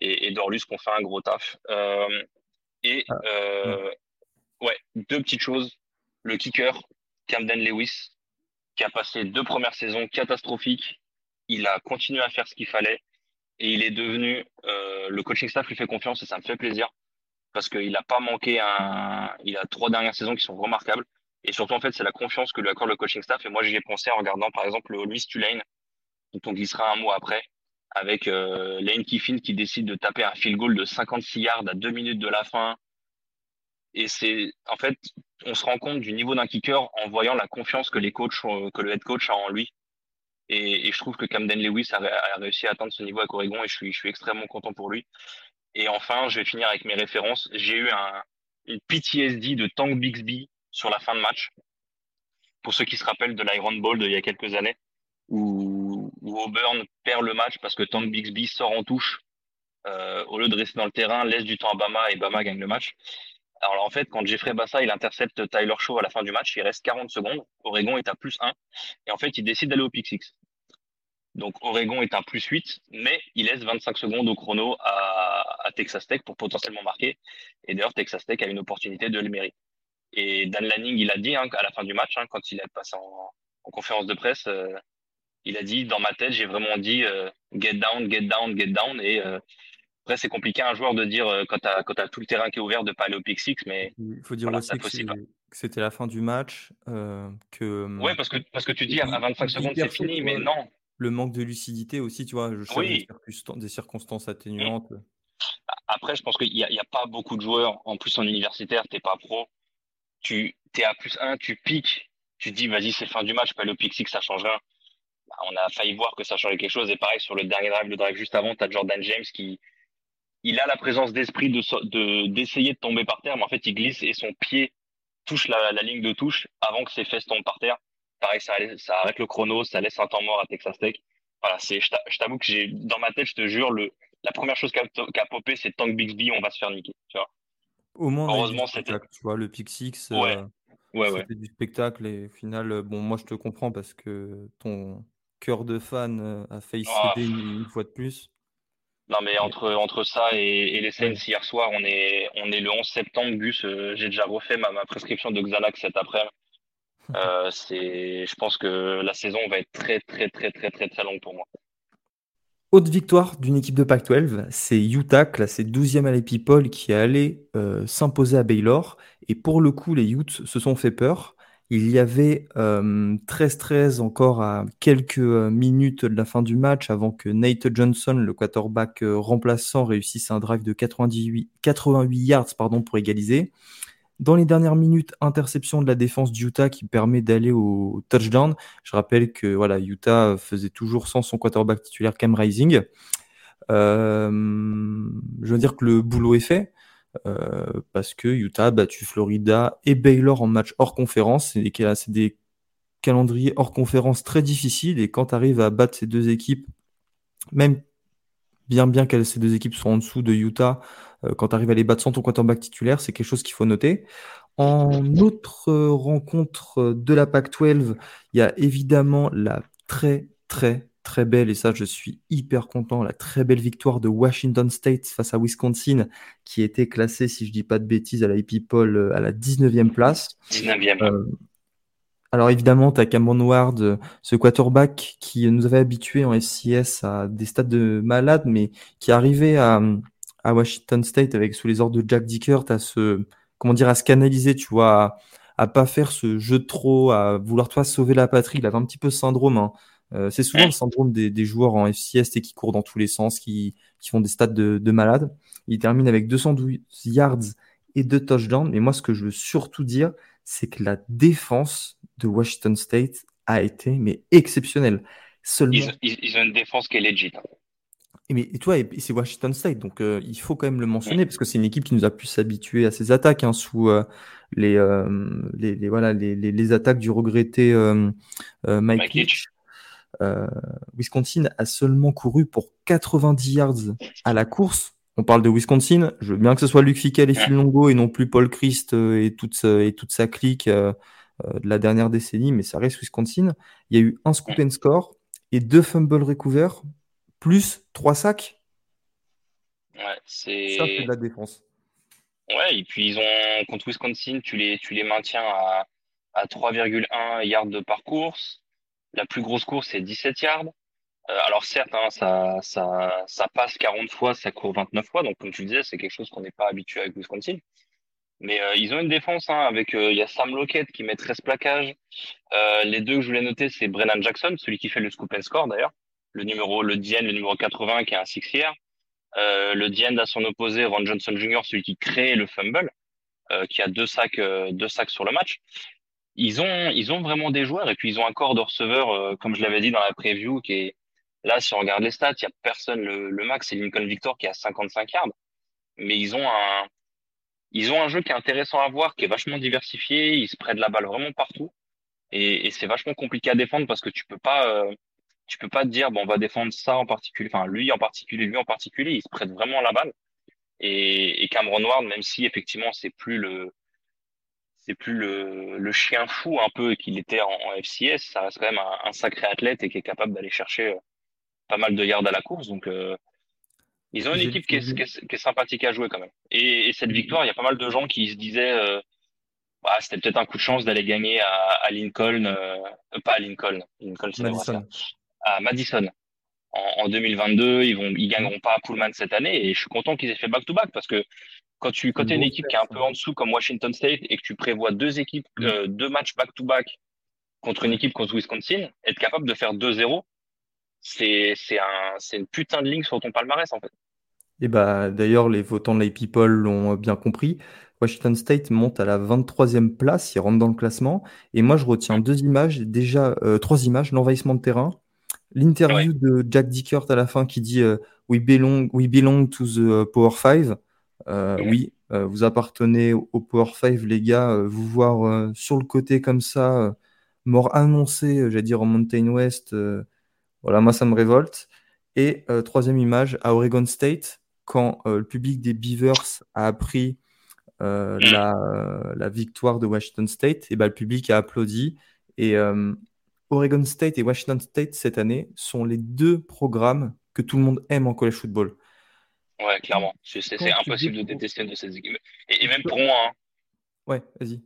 S2: et, et Dorlus qui ont fait un gros taf. Euh, et ah, euh, ouais, deux petites choses. Le kicker Camden Lewis qui a passé deux premières saisons catastrophiques. Il a continué à faire ce qu'il fallait et il est devenu le coaching staff lui fait confiance et ça me fait plaisir parce qu'il n'a pas manqué un. Il a trois dernières saisons qui sont remarquables. Et surtout, en fait, c'est la confiance que lui accorde le coaching staff. Et moi, j'y ai pensé en regardant, par exemple, le Louis Tulane, dont on glissera un mot après, avec euh, Lane Kiffin qui décide de taper un field goal de 56 yards à deux minutes de la fin. Et c'est, en fait, on se rend compte du niveau d'un kicker en voyant la confiance que les coachs, que le head coach a en lui. Et, je trouve que Camden Lewis a, réussi à atteindre ce niveau à Oregon et je suis, je suis extrêmement content pour lui. Et enfin, je vais finir avec mes références. J'ai eu un, une PTSD de Tank Bixby sur la fin de match. pour ceux qui se rappellent de l'Iron Ball d'il y a quelques années, où, Auburn perd le match parce que Tank Bixby sort en touche euh, au lieu de rester dans le terrain, laisse du temps à Bama et Bama gagne le match. Alors en fait, quand Jeffrey Bassa il intercepte Tyler Shaw à la fin du match, il reste 40 secondes. Oregon est à plus 1 et en fait, il décide d'aller au pick 6. Donc Oregon est un plus 8, mais il laisse 25 secondes au chrono à, Texas Tech pour potentiellement marquer. Et d'ailleurs, Texas Tech a une opportunité de le mériter. Et Dan Lanning, il a dit hein, à la fin du match, hein, quand il est passé en, conférence de presse, euh, il a dit dans ma tête, j'ai vraiment dit euh, get down, get down, get down. Et euh, après, c'est compliqué à un joueur de dire quand tu as, tout le terrain qui est ouvert de pas aller au pick 6, mais
S1: il faut dire aussi que c'était la fin du match. que,
S2: ouais, parce que, parce que tu dis à 25 secondes, c'est fini, mais non
S1: le manque de lucidité aussi, tu vois, je oui. des, circonstances atténuantes.
S2: Après, je pense qu'il n'y a, pas beaucoup de joueurs, en plus en universitaire, tu n'es pas pro, tu es à plus 1, tu piques, tu dis, vas-y, c'est fin du match, pas le pick que ça change rien. Bah, on a failli voir que ça changeait quelque chose. Et pareil, sur le dernier drive, le drive juste avant, tu as Jordan James qui il a la présence d'esprit de d'essayer de, tomber par terre, mais en fait, il glisse et son pied touche la, ligne de touche avant que ses fesses tombent par terre pareil, ça, ça, arrête le chrono, ça laisse un temps mort à Texas Tech. Voilà, je t'avoue que j'ai, dans ma tête, je te jure, le, la première chose qui a, popé, c'est Tank Bixby, on va se faire niquer, tu vois.
S1: Au moins, heureusement, c'était. Tu vois, le Pick Six,
S2: ouais. Euh, ouais,
S1: du spectacle et au final, euh, bon, moi, je te comprends parce que ton cœur de fan euh, a failli ah. céder une, fois de plus.
S2: Non, mais entre, entre ça et, les Saints hier soir, on est, on est le 11 septembre, Gus. j'ai déjà refait ma, ma prescription de Xanax cet après-midi. Euh, c'est, je pense que la saison va être très, très, très, très, très, très longue pour moi.
S1: Autre victoire d'une équipe de Pac-12, c'est Utah, classé 12e à l'Epipole, qui est allé euh, s'imposer à Baylor. Et pour le coup, les Utes se sont fait peur. Il y avait 13-13 euh, encore à quelques minutes de la fin du match avant que Nate Johnson, le quarterback remplaçant, réussisse un drive de 88, 88 yards pardon, pour égaliser. Dans les dernières minutes, interception de la défense d'Utah qui permet d'aller au touchdown. Je rappelle que voilà, Utah faisait toujours sans son quarterback titulaire Cam Rising. Euh, je veux dire que le boulot est fait euh, parce que Utah a battu Florida et Baylor en match hors conférence. C'est des, calendriers hors conférence très difficiles et quand tu arrives à battre ces deux équipes, même bien bien que ces deux équipes soient en dessous de Utah, quand tu arrives à les battre sans ton quarterback titulaire, c'est quelque chose qu'il faut noter. En autre rencontre de la PAC-12, il y a évidemment la très très très belle, et ça je suis hyper content, la très belle victoire de Washington State face à Wisconsin, qui était classée, si je dis pas de bêtises, à la euh, à la 19e place.
S2: 19e. Euh,
S1: alors évidemment, tu as Cameron Ward, ce quarterback qui nous avait habitués en SCS à des stades de malade, mais qui arrivait à, à Washington State avec sous les ordres de Jack Dickert à se comment dire à se canaliser, tu vois, à, pas faire ce jeu de trop, à vouloir toi sauver la patrie. Il avait un petit peu ce syndrome. Hein. Euh, c'est souvent le syndrome des, joueurs en FCS et qui courent dans tous les sens, qui, qui font des stats de, de malades. Il termine avec 212 yards et deux touchdowns. Mais moi, ce que je veux surtout dire, c'est que la défense de Washington State a été mais exceptionnelle.
S2: Seulement... Ils, ont une défense qui est legit.
S1: Et mais et toi, c'est Washington State, donc euh, il faut quand même le mentionner parce que c'est une équipe qui nous a pu s'habituer à ces attaques hein, sous euh, les, euh, les, les, voilà les, les, les, attaques du regretté Mike, Leach. Wisconsin a seulement couru pour 90 yards à la course. On parle de Wisconsin. Je veux bien que ce soit Luc Fickel et Phil Longo et non plus Paul Christ et toute et toute sa clique de la dernière décennie, mais ça reste Wisconsin. Il y a eu un scoop and score et deux fumbles recouverts plus 3 sacs.
S2: Ouais, c'est.
S1: Ça, c'est de la défense.
S2: Ouais, et puis ils ont, contre Wisconsin, tu les, tu les maintiens à, à 3,1 yards de parcours. La plus grosse course, c'est 17 yards. Euh, alors certes, hein, ça, ça, ça passe 40 fois, ça court 29 fois. Donc comme tu disais, c'est quelque chose qu'on n'est pas habitué avec Wisconsin. Mais euh, ils ont une défense hein, avec euh, il y a Sam Lockett qui met 13 plaquages. les deux que je voulais noter, c'est Brennan Jackson, celui qui fait le scoop and score d'ailleurs le numéro, le Dien, le numéro 80, qui est un six euh, le Dien à son opposé, Ron Johnson Jr., celui qui crée le fumble, euh, qui a deux sacs, euh, deux sacs sur le match. Ils ont, ils ont vraiment des joueurs et puis ils ont un corps de receveur, comme je l'avais dit dans la preview, qui est là, si on regarde les stats, il y a personne. Le, le max, c'est Lincoln Victor qui a 55 yards, mais ils ont un, ils ont un jeu qui est intéressant à voir, qui est vachement diversifié. Ils se prennent la balle vraiment partout. Et, c'est vachement compliqué à défendre parce que tu peux pas, euh, tu peux pas te dire, bon, on va défendre ça en particulier, enfin, lui en particulier, lui en particulier, il se prête vraiment la balle. Et, et Cameron Ward, même si effectivement c'est plus le, c'est plus le, le chien fou un peu qu'il était en, FCS, ça reste quand même un, sacré athlète et qui est capable d'aller chercher euh, pas mal de yards à la course. Donc, euh, ils ont une équipe qui est, qui, est, sympathique à jouer quand même. Et, cette victoire, il y a pas mal de gens qui se disaient, euh, bah, c'était peut-être un coup de chance d'aller gagner à, à Lincoln, euh, pas à Lincoln, Lincoln c'est Madison. À Madison. En, en, 2022, ils vont, ils gagneront pas à Pullman cette année et je suis content qu'ils aient fait back-to-back parce que quand tu quand es une équipe qui est un peu en dessous comme Washington State et que tu prévois deux équipes, mm. euh, deux matchs back-to-back contre une équipe contre Wisconsin, être capable de faire 2-0, c'est c'est un c'est une putain de ligne sur ton palmarès en fait.
S1: Et bah d'ailleurs les votants de la People l'ont bien compris. Washington State monte à la 23e place, il rentre dans le classement. Et moi, je retiens deux images, déjà euh, trois images, l'envahissement de terrain, l'interview de Jack Dickert à la fin qui dit euh, we, belong, we belong to the Power 5 euh, Oui, vous appartenez au Power 5, les gars. vous voir sur le côté comme ça, mort annoncé, j'allais dire en Mountain West, voilà, moi, ça me révolte. Et troisième image, à Oregon State, quand le public des Beavers a appris euh, la, victoire de Washington State, et ben, le public a applaudi. Et euh, Oregon State et Washington State cette année sont les deux programmes que tout le monde aime en college football.
S2: Ouais, clairement. C'est impossible de détester de ces équipes. Et, même pour moi. Hein,
S1: ouais, vas-y.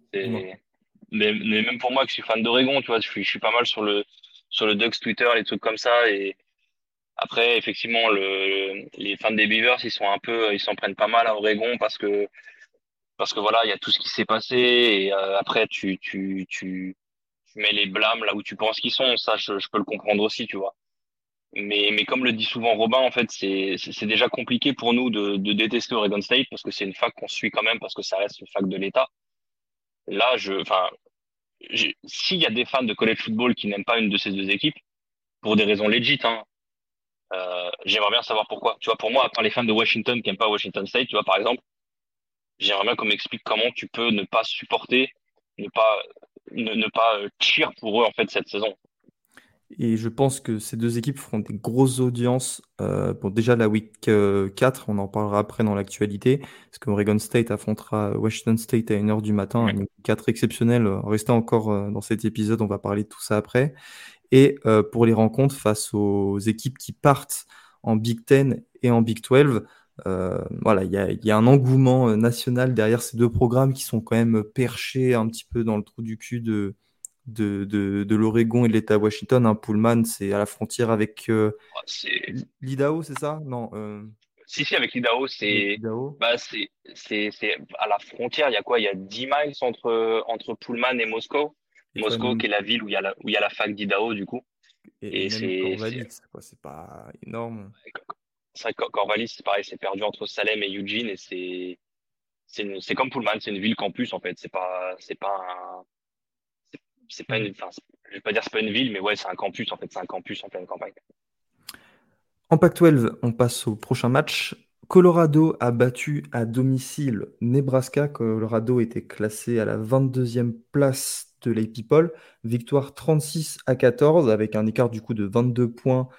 S2: Mais, même pour moi, que je suis fan d'Oregon, tu vois, je suis, je suis pas mal sur le, sur le Ducks Twitter, les trucs comme ça. Et après, effectivement, le, les fans des Beavers, ils sont un peu, ils s'en prennent pas mal à Oregon parce que parce que voilà, il y a tout ce qui s'est passé et euh, après tu, tu, tu, tu, mets les blâmes là où tu penses qu'ils sont. Ça, je, peux le comprendre aussi, tu vois. Mais, mais comme le dit souvent Robin, en fait, c'est, déjà compliqué pour nous de, de détester Oregon State parce que c'est une fac qu'on suit quand même parce que ça reste une fac de l'État. Là, je, enfin, s'il y a des fans de college football qui n'aiment pas une de ces deux équipes, pour des raisons legit, hein, euh, j'aimerais bien savoir pourquoi. Tu vois, pour moi, à part les fans de Washington qui n'aiment pas Washington State, tu vois, par exemple, J'aimerais bien qu'on m'explique comment tu peux ne pas supporter, ne pas, ne, pas euh, cheer pour eux en fait cette saison.
S1: Et je pense que ces deux équipes feront des grosses audiences. Euh, bon, déjà la week 4, euh, on en parlera après dans l'actualité, parce que Oregon State affrontera Washington State à 1h du matin, une 4 exceptionnelle. Restez encore dans cet épisode, on va parler de tout ça après. Et pour les rencontres face aux équipes qui partent en Big 10 et en Big 12, euh, voilà, il y a, un engouement euh, national derrière ces deux programmes qui sont quand même perchés un petit peu dans le trou du cul de, de, l'Oregon et de l'État Washington. Un Pullman, c'est à la frontière avec euh, l'Idaho, c'est ça? Non.
S2: Si, si, avec l'Idaho, c'est bah, à la frontière. Il y a quoi? Il y a 10 miles entre, entre Pullman et Moscou. Moscou, qui est la ville où il y a la, où il y a la fac d'Idaho, du coup.
S1: Et, c'est c'est pas énorme
S2: Corvallis, c'est pareil, c'est perdu entre Salem et Eugene et c'est c'est comme Pullman, c'est une ville campus en fait. C'est pas c'est pas un c'est pas une je vais pas dire c'est pas une ville mais ouais, c'est un campus en fait, c'est un campus en pleine campagne.
S1: En Pac-12, on passe au prochain match. Colorado a battu à domicile Nebraska. Colorado était classé à la 22e place de l'AP. Victoire 36 à 14 avec un écart du coup de 22 points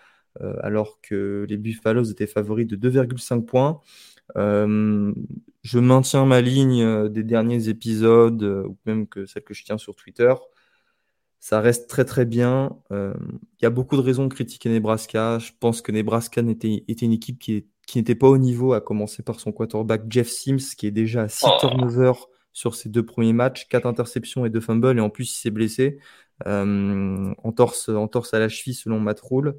S1: alors que les Buffaloes étaient favoris de 2,5 points. Euh, je maintiens ma ligne euh, des derniers épisodes, ou même que celle que je tiens sur Twitter. Ça reste très très bien. Il y a beaucoup de raisons de critiquer Nebraska. Je pense que Nebraska était, était une équipe qui, n'était pas au niveau, à commencer par son quarterback Jeff Sims, qui est déjà à 6 turnovers sur ses deux premiers matchs, 4 interceptions et 2 fumbles, et en plus il s'est blessé. en, torse, en torse à la cheville selon Matt Rule.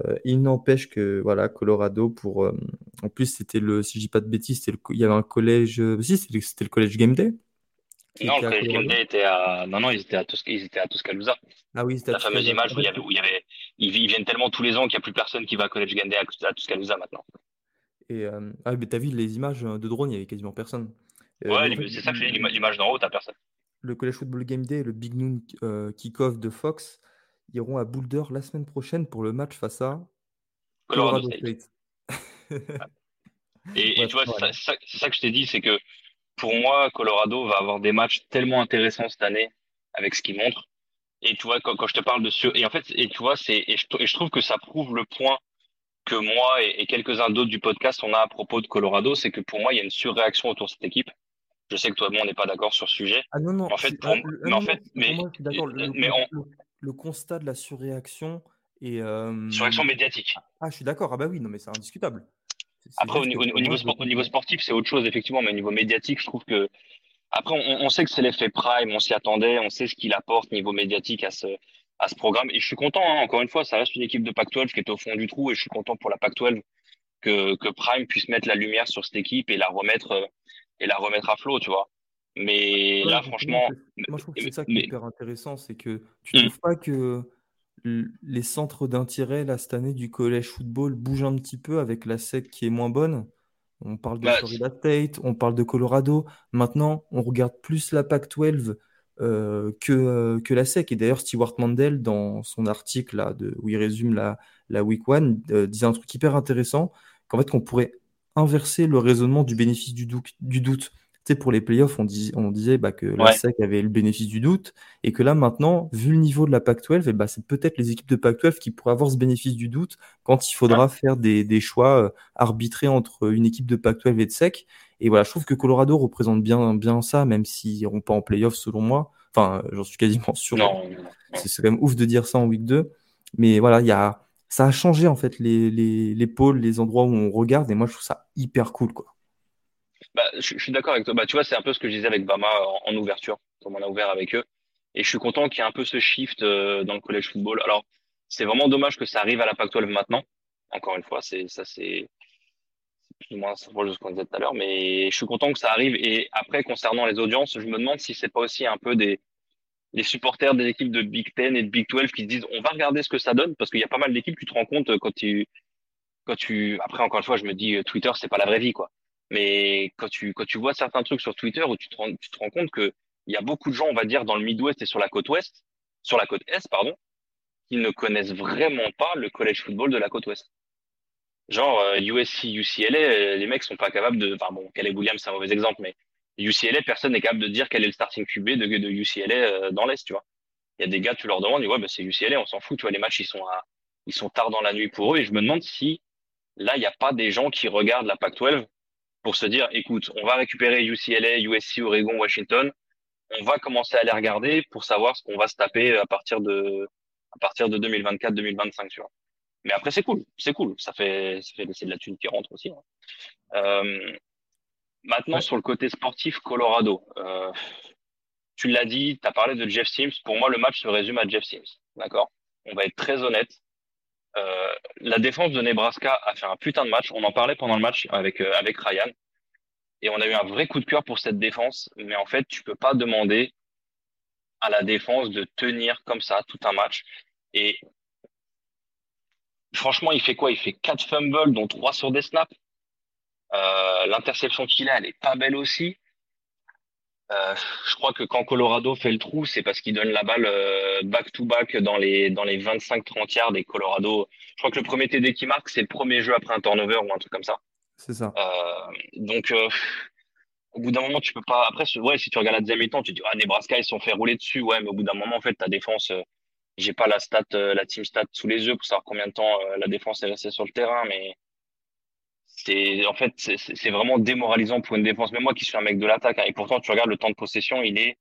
S1: Euh, il n'empêche que voilà, Colorado, pour, euh, en plus, c'était le, si je dis pas de bêtises, il y avait un collège, euh, si c'était le collège Game Day.
S2: Non, le collège Game Day était à, non, non, ils étaient à, ils étaient à Tuscaloosa.
S1: Ah oui,
S2: La fameuse image où il y avait, où il y avait, ils, viennent tellement tous les ans qu'il n'y a plus personne qui va à collège Game Day à, Tuscaloosa maintenant.
S1: Et, ah, mais t'as vu les images de drone, il y avait quasiment personne.
S2: ouais, c'est ça que dis, l'image d'en haut, t'as personne.
S1: Le collège football game day, le Big Noon kick-off de Fox, iront à Boulder la semaine prochaine pour le match face à
S2: Colorado, State. et, tu vois, c'est ça, que je t'ai dit, c'est que pour moi, Colorado va avoir des matchs tellement intéressants cette année avec ce qu'ils montrent. Et tu vois, quand, quand je te parle de sur, et en fait, et tu vois, c'est, et je, et je trouve que ça prouve le point que moi et, et quelques-uns d'autres du podcast on a à propos de Colorado, c'est que pour moi, il y a une surréaction autour de cette équipe. Je sais que toi et moi, on n'est pas d'accord sur ce sujet.
S1: Ah non, non,
S2: En fait, pour,
S1: ah,
S2: mais
S1: non,
S2: en fait, mais, on,
S1: le- constat de la surréaction et
S2: surréaction médiatique.
S1: ah, je suis d'accord. Ah bah oui, non, mais c'est indiscutable.
S2: Après, au, niveau sport, au niveau sportif, c'est autre chose, effectivement, mais au niveau médiatique, je trouve que Après, on, on sait que c'est l'effet Prime, on s'y attendait, on sait ce qu'il apporte niveau médiatique à ce, à ce programme. Et je suis content, hein, encore une fois, ça reste une équipe de Pac-12 qui est au fond du trou et je suis content pour la Pac-12 que, que Prime puisse mettre la lumière sur cette équipe et la remettre, euh, et la remettre à flot, tu vois. Mais
S1: Ouais,
S2: là, franchement,
S1: moi je trouve que c'est ça qui est hyper intéressant, c'est que tu
S2: hum,
S1: trouves pas que les centres d'intérêt là cette année du collège football bougent un petit peu avec la SEC qui est moins bonne? On parle de
S2: bah,
S1: Florida State, on parle de Colorado. Maintenant, on regarde plus la Pac-12 euh, que, euh, que la SEC. Et d'ailleurs, Stewart Mandel, dans son article là, de, où il résume la, la Week 1, euh, disait un truc hyper intéressant, qu'en fait, qu'on pourrait inverser le raisonnement du bénéfice du doute. Tu sais, pour les playoffs, on, dis- on disait bah, que la
S2: ouais,
S1: SEC avait le bénéfice du doute, et que là, maintenant, vu le niveau de la Pac-12, eh bah, c'est peut-être les équipes de Pac-12 qui pourraient avoir ce bénéfice du doute quand il
S2: ouais,
S1: faudra faire des, des choix euh, arbitrés entre une équipe de Pac-12 et de SEC. Et voilà, je trouve que Colorado représente bien, bien ça, même s'ils n'iront pas en playoff, selon moi. Enfin, euh, j'en suis quasiment sûr.
S2: non, non, non.
S1: C'est c'est quand même ouf de dire ça en week 2. Mais voilà, il y a, ça a changé, en fait, les, les, les pôles, les endroits où on regarde, et moi, je trouve ça hyper cool, quoi.
S2: Bah, je, je suis d'accord avec toi. Bah, tu vois, c'est un peu ce que je disais avec Bama en, en ouverture, comme on a ouvert avec eux. Et je suis content qu'il y ait un peu ce shift euh, dans le college football. Alors, c'est vraiment dommage que ça arrive à la Pac-12 maintenant. Encore une fois, c'est ça, c'est plus ou moins ça rejoint ce qu'on disait tout à l'heure. Mais je suis content que ça arrive. Et après, concernant les audiences, je me demande si c'est pas aussi un peu des les supporters des équipes de Big Ten et de Big 12 qui se disent on va regarder ce que ça donne parce qu'il y a pas mal d'équipes tu te rends compte euh, quand tu quand tu après encore une fois je me dis euh, Twitter c'est pas la vraie vie quoi mais quand tu quand tu vois certains trucs sur Twitter où tu te rends, tu te rends compte que il y a beaucoup de gens on va dire dans le Midwest et sur la côte ouest sur la côte est pardon qui ne connaissent vraiment pas le college football de la côte ouest. Genre euh, USC UCLA euh, les mecs sont pas capables de enfin bon Caleb Williams c'est un mauvais exemple mais UCLA personne n'est capable de dire quel est le starting QB de, de UCLA euh, dans l'est tu vois. Il y a des gars tu leur demandes ouais bah, c'est UCLA on s'en fout tu vois les matchs ils sont à ils sont tard dans la nuit pour eux et je me demande si là il n'y a pas des gens qui regardent la Pac-12 pour se dire, écoute, on va récupérer UCLA, USC, Oregon, Washington. On va commencer à les regarder pour savoir ce qu'on va se taper à partir de, à partir de 2024-2025, tu vois. Mais après, c'est cool, c'est cool. Ça fait, ça fait c'est de la thune qui rentre aussi. hein. Euh, maintenant,
S1: Ouais.
S2: sur le côté sportif, Colorado. Euh, tu l'as dit, tu as parlé de Jeff Sims. Pour moi, le match se résume à Jeff Sims. D'accord? On va être très honnête. Euh, la défense de Nebraska a fait un putain de match. On en parlait pendant le match avec, euh, avec Ryan. Et on a eu un vrai coup de cœur pour cette défense. Mais en fait, tu peux pas demander à la défense de tenir comme ça tout un match. Et franchement, il fait quoi? Il fait quatre fumbles, dont trois sur des snaps. Euh, l'interception qu'il a, elle est pas belle aussi. Euh, je crois que quand Colorado fait le trou, c'est parce qu'il donne la balle euh, back-to-back dans les, dans les 25-30 yards et Colorado. Je crois que le premier TD qui marque, c'est le premier jeu après un turnover ou un truc comme ça.
S1: C'est ça.
S2: Euh, donc, euh, au bout d'un moment, tu peux pas. Après, ouais, si tu regardes la deuxième mi-temps, tu te dis, ah, Nebraska, ils se sont fait rouler dessus. Ouais, mais au bout d'un moment, en fait, ta défense, euh, j'ai pas la stat, euh, la team stat sous les yeux pour savoir combien de temps euh, la défense est restée sur le terrain, mais c'est, en fait, c'est vraiment démoralisant pour une défense. Même moi qui suis un mec de l'attaque, hein, et pourtant, tu regardes le temps de possession, il est,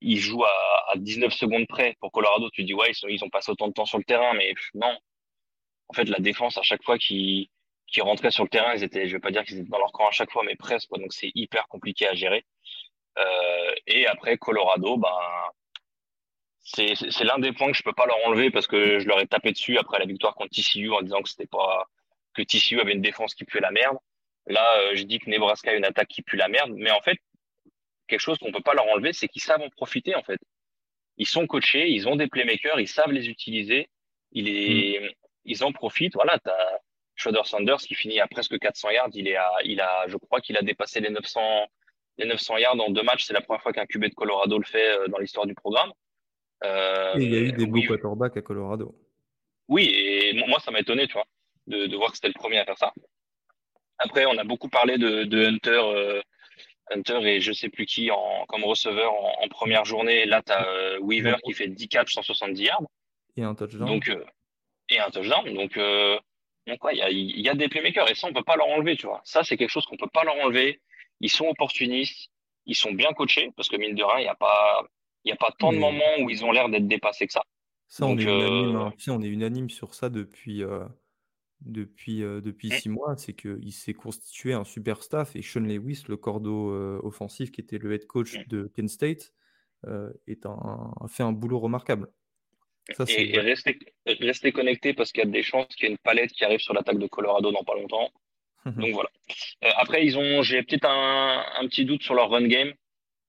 S2: il joue à, à 19 secondes près. Pour Colorado, tu dis, ouais, ils, ils ont passé autant de temps sur le terrain, mais non. En fait, la défense, à chaque fois qu'ils qu'ils rentraient sur le terrain, ils étaient, je vais pas dire qu'ils étaient dans leur camp à chaque fois, mais presque. Donc, c'est hyper compliqué à gérer. Euh, et après, Colorado, ben, c'est l'un des points que je peux pas leur enlever parce que je leur ai tapé dessus après la victoire contre TCU en disant que c'était pas, que TCU avait une défense qui puait la merde. Là, euh, je dis que Nebraska a une attaque qui pue la merde, mais en fait, quelque chose qu'on peut pas leur enlever, c'est qu'ils savent en profiter, en fait. Ils sont coachés, ils ont des playmakers, ils savent les utiliser, ils,
S1: Mm.
S2: ils en profitent. Voilà, t'as Shredder Sanders qui finit à presque 400 yards. Il est à, il a, je crois qu'il a dépassé les 900, les 900 yards en deux matchs. C'est la première fois qu'un QB de Colorado le fait euh, dans l'histoire du programme. Euh,
S1: Et il y a eu des beaux
S2: oui,
S1: quarterbacks à Colorado.
S2: oui, et mo- moi, ça m'a étonné, tu vois, de, de voir que c'était le premier à faire ça. Après, on a beaucoup parlé de, de Hunter, euh, Hunter et je sais plus qui en, comme receveur en, première journée. là, tu as euh, Weaver qui fait 10 catches, 170 yards.
S1: Et un touchdown.
S2: Donc, euh, et un touchdown. Donc, donc ouais, il y a, y a, des playmakers et ça, on peut pas leur enlever, tu vois. Ça, c'est quelque chose qu'on peut pas leur enlever. Ils sont opportunistes, ils sont bien coachés parce que mine de rien, il n'y a pas, il a pas tant de moments où ils ont l'air d'être dépassés que ça.
S1: Ça, on, est unanime, hein. on est unanime sur ça depuis, depuis, depuis six mois, c'est qu'il s'est constitué un super staff et Sean Lewis, le cordeau offensif qui était le head coach mm. de Penn State, est un, a fait un boulot remarquable.
S2: Ça, et, restez, restez connectés parce qu'il y a des chances qu'il y ait une palette qui arrive sur l'attaque de Colorado dans pas longtemps. Donc voilà. après, ils ont, j'ai peut-être un, un, petit doute sur leur run game.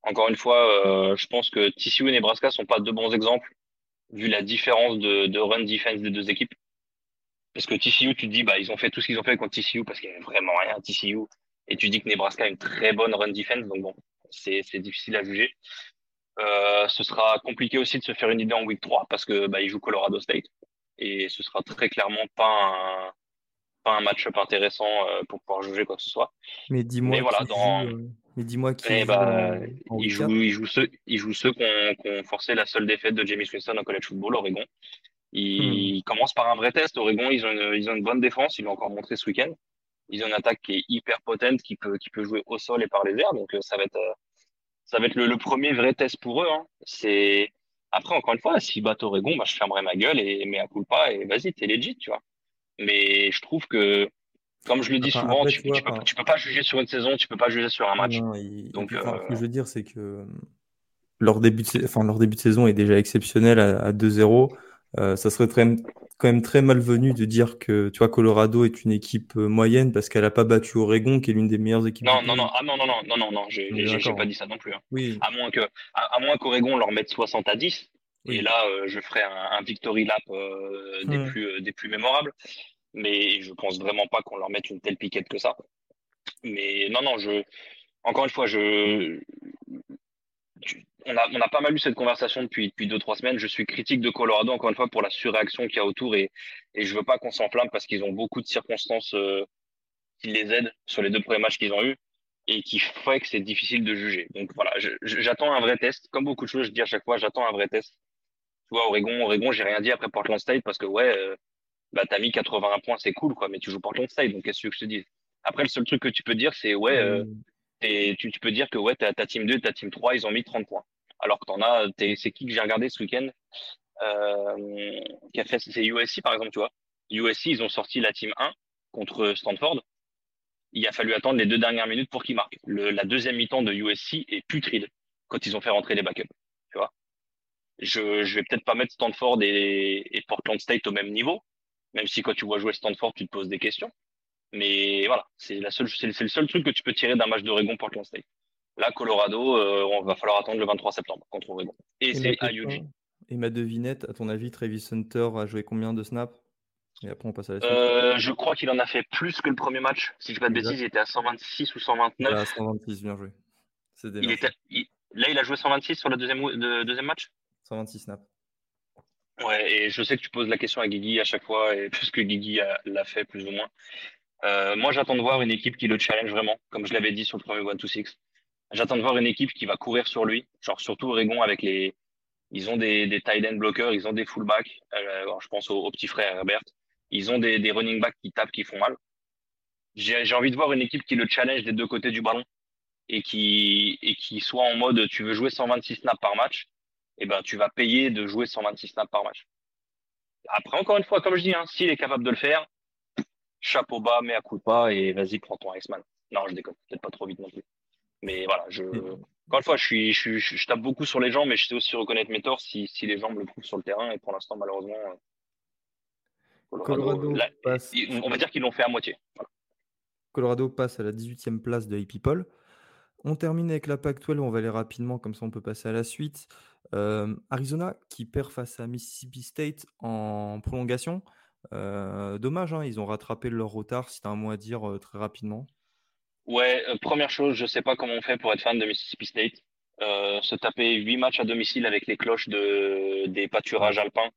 S2: Encore une fois, je pense que TCU et Nebraska sont pas deux bons exemples vu la différence de, de run defense des deux équipes. Parce que TCU, tu te dis, bah, ils ont fait tout ce qu'ils ont fait contre TCU parce qu'il n'y avait vraiment rien à TCU. Et tu dis que Nebraska a une très bonne run defense. Donc bon, c'est, difficile à juger. Euh, ce sera compliqué aussi de se faire une idée en week 3 parce que, bah, ils jouent Colorado State. Et ce sera très clairement pas un, pas un match-up intéressant euh, pour pouvoir juger quoi que ce soit.
S1: Mais dis-moi.
S2: voilà, dans...
S1: Euh, mais dis-moi qui.
S2: Eh bah, il, joue, il, joue ceux, il joue ceux qui ont, forcé la seule défaite de Jamie Winston en college football, Oregon. Ils hmm. commencent par un vrai test. Oregon, ils ont, une, ils ont une bonne défense. Ils l'ont encore montré ce week-end. Ils ont une attaque qui est hyper potente, qui peut, qui peut jouer au sol et par les airs. Donc, euh, ça va être, euh, ça va être le, premier vrai test pour eux. Hein. C'est après, encore une fois, s'ils battent Oregon, bah, je fermerai ma gueule et mais à coup pas et vas-y, t'es legit, tu vois. Mais je trouve que, comme je le dis souvent, tu, tu, peux, tu, peux, pas juger sur une saison, tu peux pas juger sur un match. Donc,
S1: euh... ce que je veux dire, c'est que leur début de, enfin, leur début de saison est déjà exceptionnel à, à 2-0. Euh, ça serait très, quand même très malvenu de dire que tu vois Colorado est une équipe euh, moyenne parce qu'elle n'a pas battu Oregon, qui est l'une des meilleures équipes.
S2: Non, non, non, ah, non, non, non, non, non, non, j'ai pas dit ça non plus. Hein.
S1: Oui.
S2: À moins que, à, moins qu'Oregon leur mette 60 à 10. Et là, euh, je ferai un, victory lap des, hmm. plus, des plus mémorables. Mais je pense vraiment pas qu'on leur mette une telle piquette que ça. Mais non, non, je, encore une fois, je, on a, on a pas mal eu cette conversation depuis, depuis deux, trois semaines. Je suis critique de Colorado, encore une fois, pour la surréaction qu'il y a autour et, et je veux pas qu'on s'enflamme parce qu'ils ont beaucoup de circonstances euh, qui les aident sur les deux premiers matchs qu'ils ont eu et qui fait que c'est difficile de juger. Donc voilà, j'attends un vrai test. Comme beaucoup de choses, je dis à chaque fois, j'attends un vrai test. Tu vois, Oregon, Oregon, j'ai rien dit après Portland State parce que ouais, euh, bah, t'as mis 81 points, c'est cool, quoi, mais tu joues Portland State, donc qu'est-ce que je te dis? Après, le seul truc que tu peux dire, c'est ouais, euh, mm. et tu, tu, peux dire que ouais, ta, ta team 2 et ta team 3, ils ont mis 30 points alors que t'en as, c'est qui que j'ai regardé ce week-end euh, qui a fait, c'est USC par exemple, tu vois. USC, ils ont sorti la team 1 contre Stanford. Il a fallu attendre les deux dernières minutes pour qu'ils marquent. Le, la deuxième mi-temps de USC est putride quand ils ont fait rentrer les backups, tu vois. Je, je vais peut-être pas mettre Stanford et, Portland State au même niveau, même si quand tu vois jouer Stanford, tu te poses des questions. Mais voilà, c'est c'est le seul truc que tu peux tirer d'un match d'Oregon Portland State. Là, Colorado, euh, on va falloir attendre le 23 septembre contre Oregon. Et, c'est à UG.
S1: Et ma devinette, à ton avis, Travis Hunter a joué combien de snaps? Et après, on passe à la
S2: suite. Euh, je crois qu'il en a fait plus que le premier match. Si je ne dis pas de bêtises, il était à 126 ou 129. À
S1: 126, bien joué.
S2: Il était, là, il a joué 126 sur le deuxième, deuxième match?
S1: 126 snaps.
S2: Ouais, et je sais que tu poses la question à Guigui à chaque fois, et puisque Guigui l'a fait plus ou moins. Euh, moi, j'attends de voir une équipe qui le challenge vraiment, comme je l'avais dit sur le premier One to Six. J'attends de voir une équipe qui va courir sur lui, genre surtout Oregon avec les, ils ont des, des tight end bloqueurs, ils ont des fullbacks. Euh, je pense au, petit frère Herbert. Ils ont des, des running backs qui tapent, qui font mal. J'ai envie de voir une équipe qui le challenge des deux côtés du ballon et qui et qui soit en mode tu veux jouer 126 snaps par match, et eh ben tu vas payer de jouer 126 snaps par match. Après encore une fois, comme je dis, hein, s'il est capable de le faire, chapeau bas, mais à coup pas et vas-y prends ton Iceman. Non, je déconne, peut-être pas trop vite non plus. Mais voilà, je, encore une fois, je, suis, je, je, tape beaucoup sur les gens, mais je sais aussi reconnaître mes torts si, si les gens me le prouvent sur le terrain. Et pour l'instant, malheureusement, euh, Colorado, passe... on va dire qu'ils l'ont fait à moitié.
S1: Colorado passe à la 18e place de People. On termine avec la PAC 12, on va aller rapidement, comme ça on peut passer à la suite. Euh, Arizona qui perd face à Mississippi State en prolongation. Euh, dommage, hein, ils ont rattrapé leur retard, si tu as un mot à dire euh, très rapidement.
S2: Ouais, euh, première chose, je sais pas comment on fait pour être fan de Mississippi State. Euh, se taper huit matchs à domicile avec les cloches de des pâturages alpins.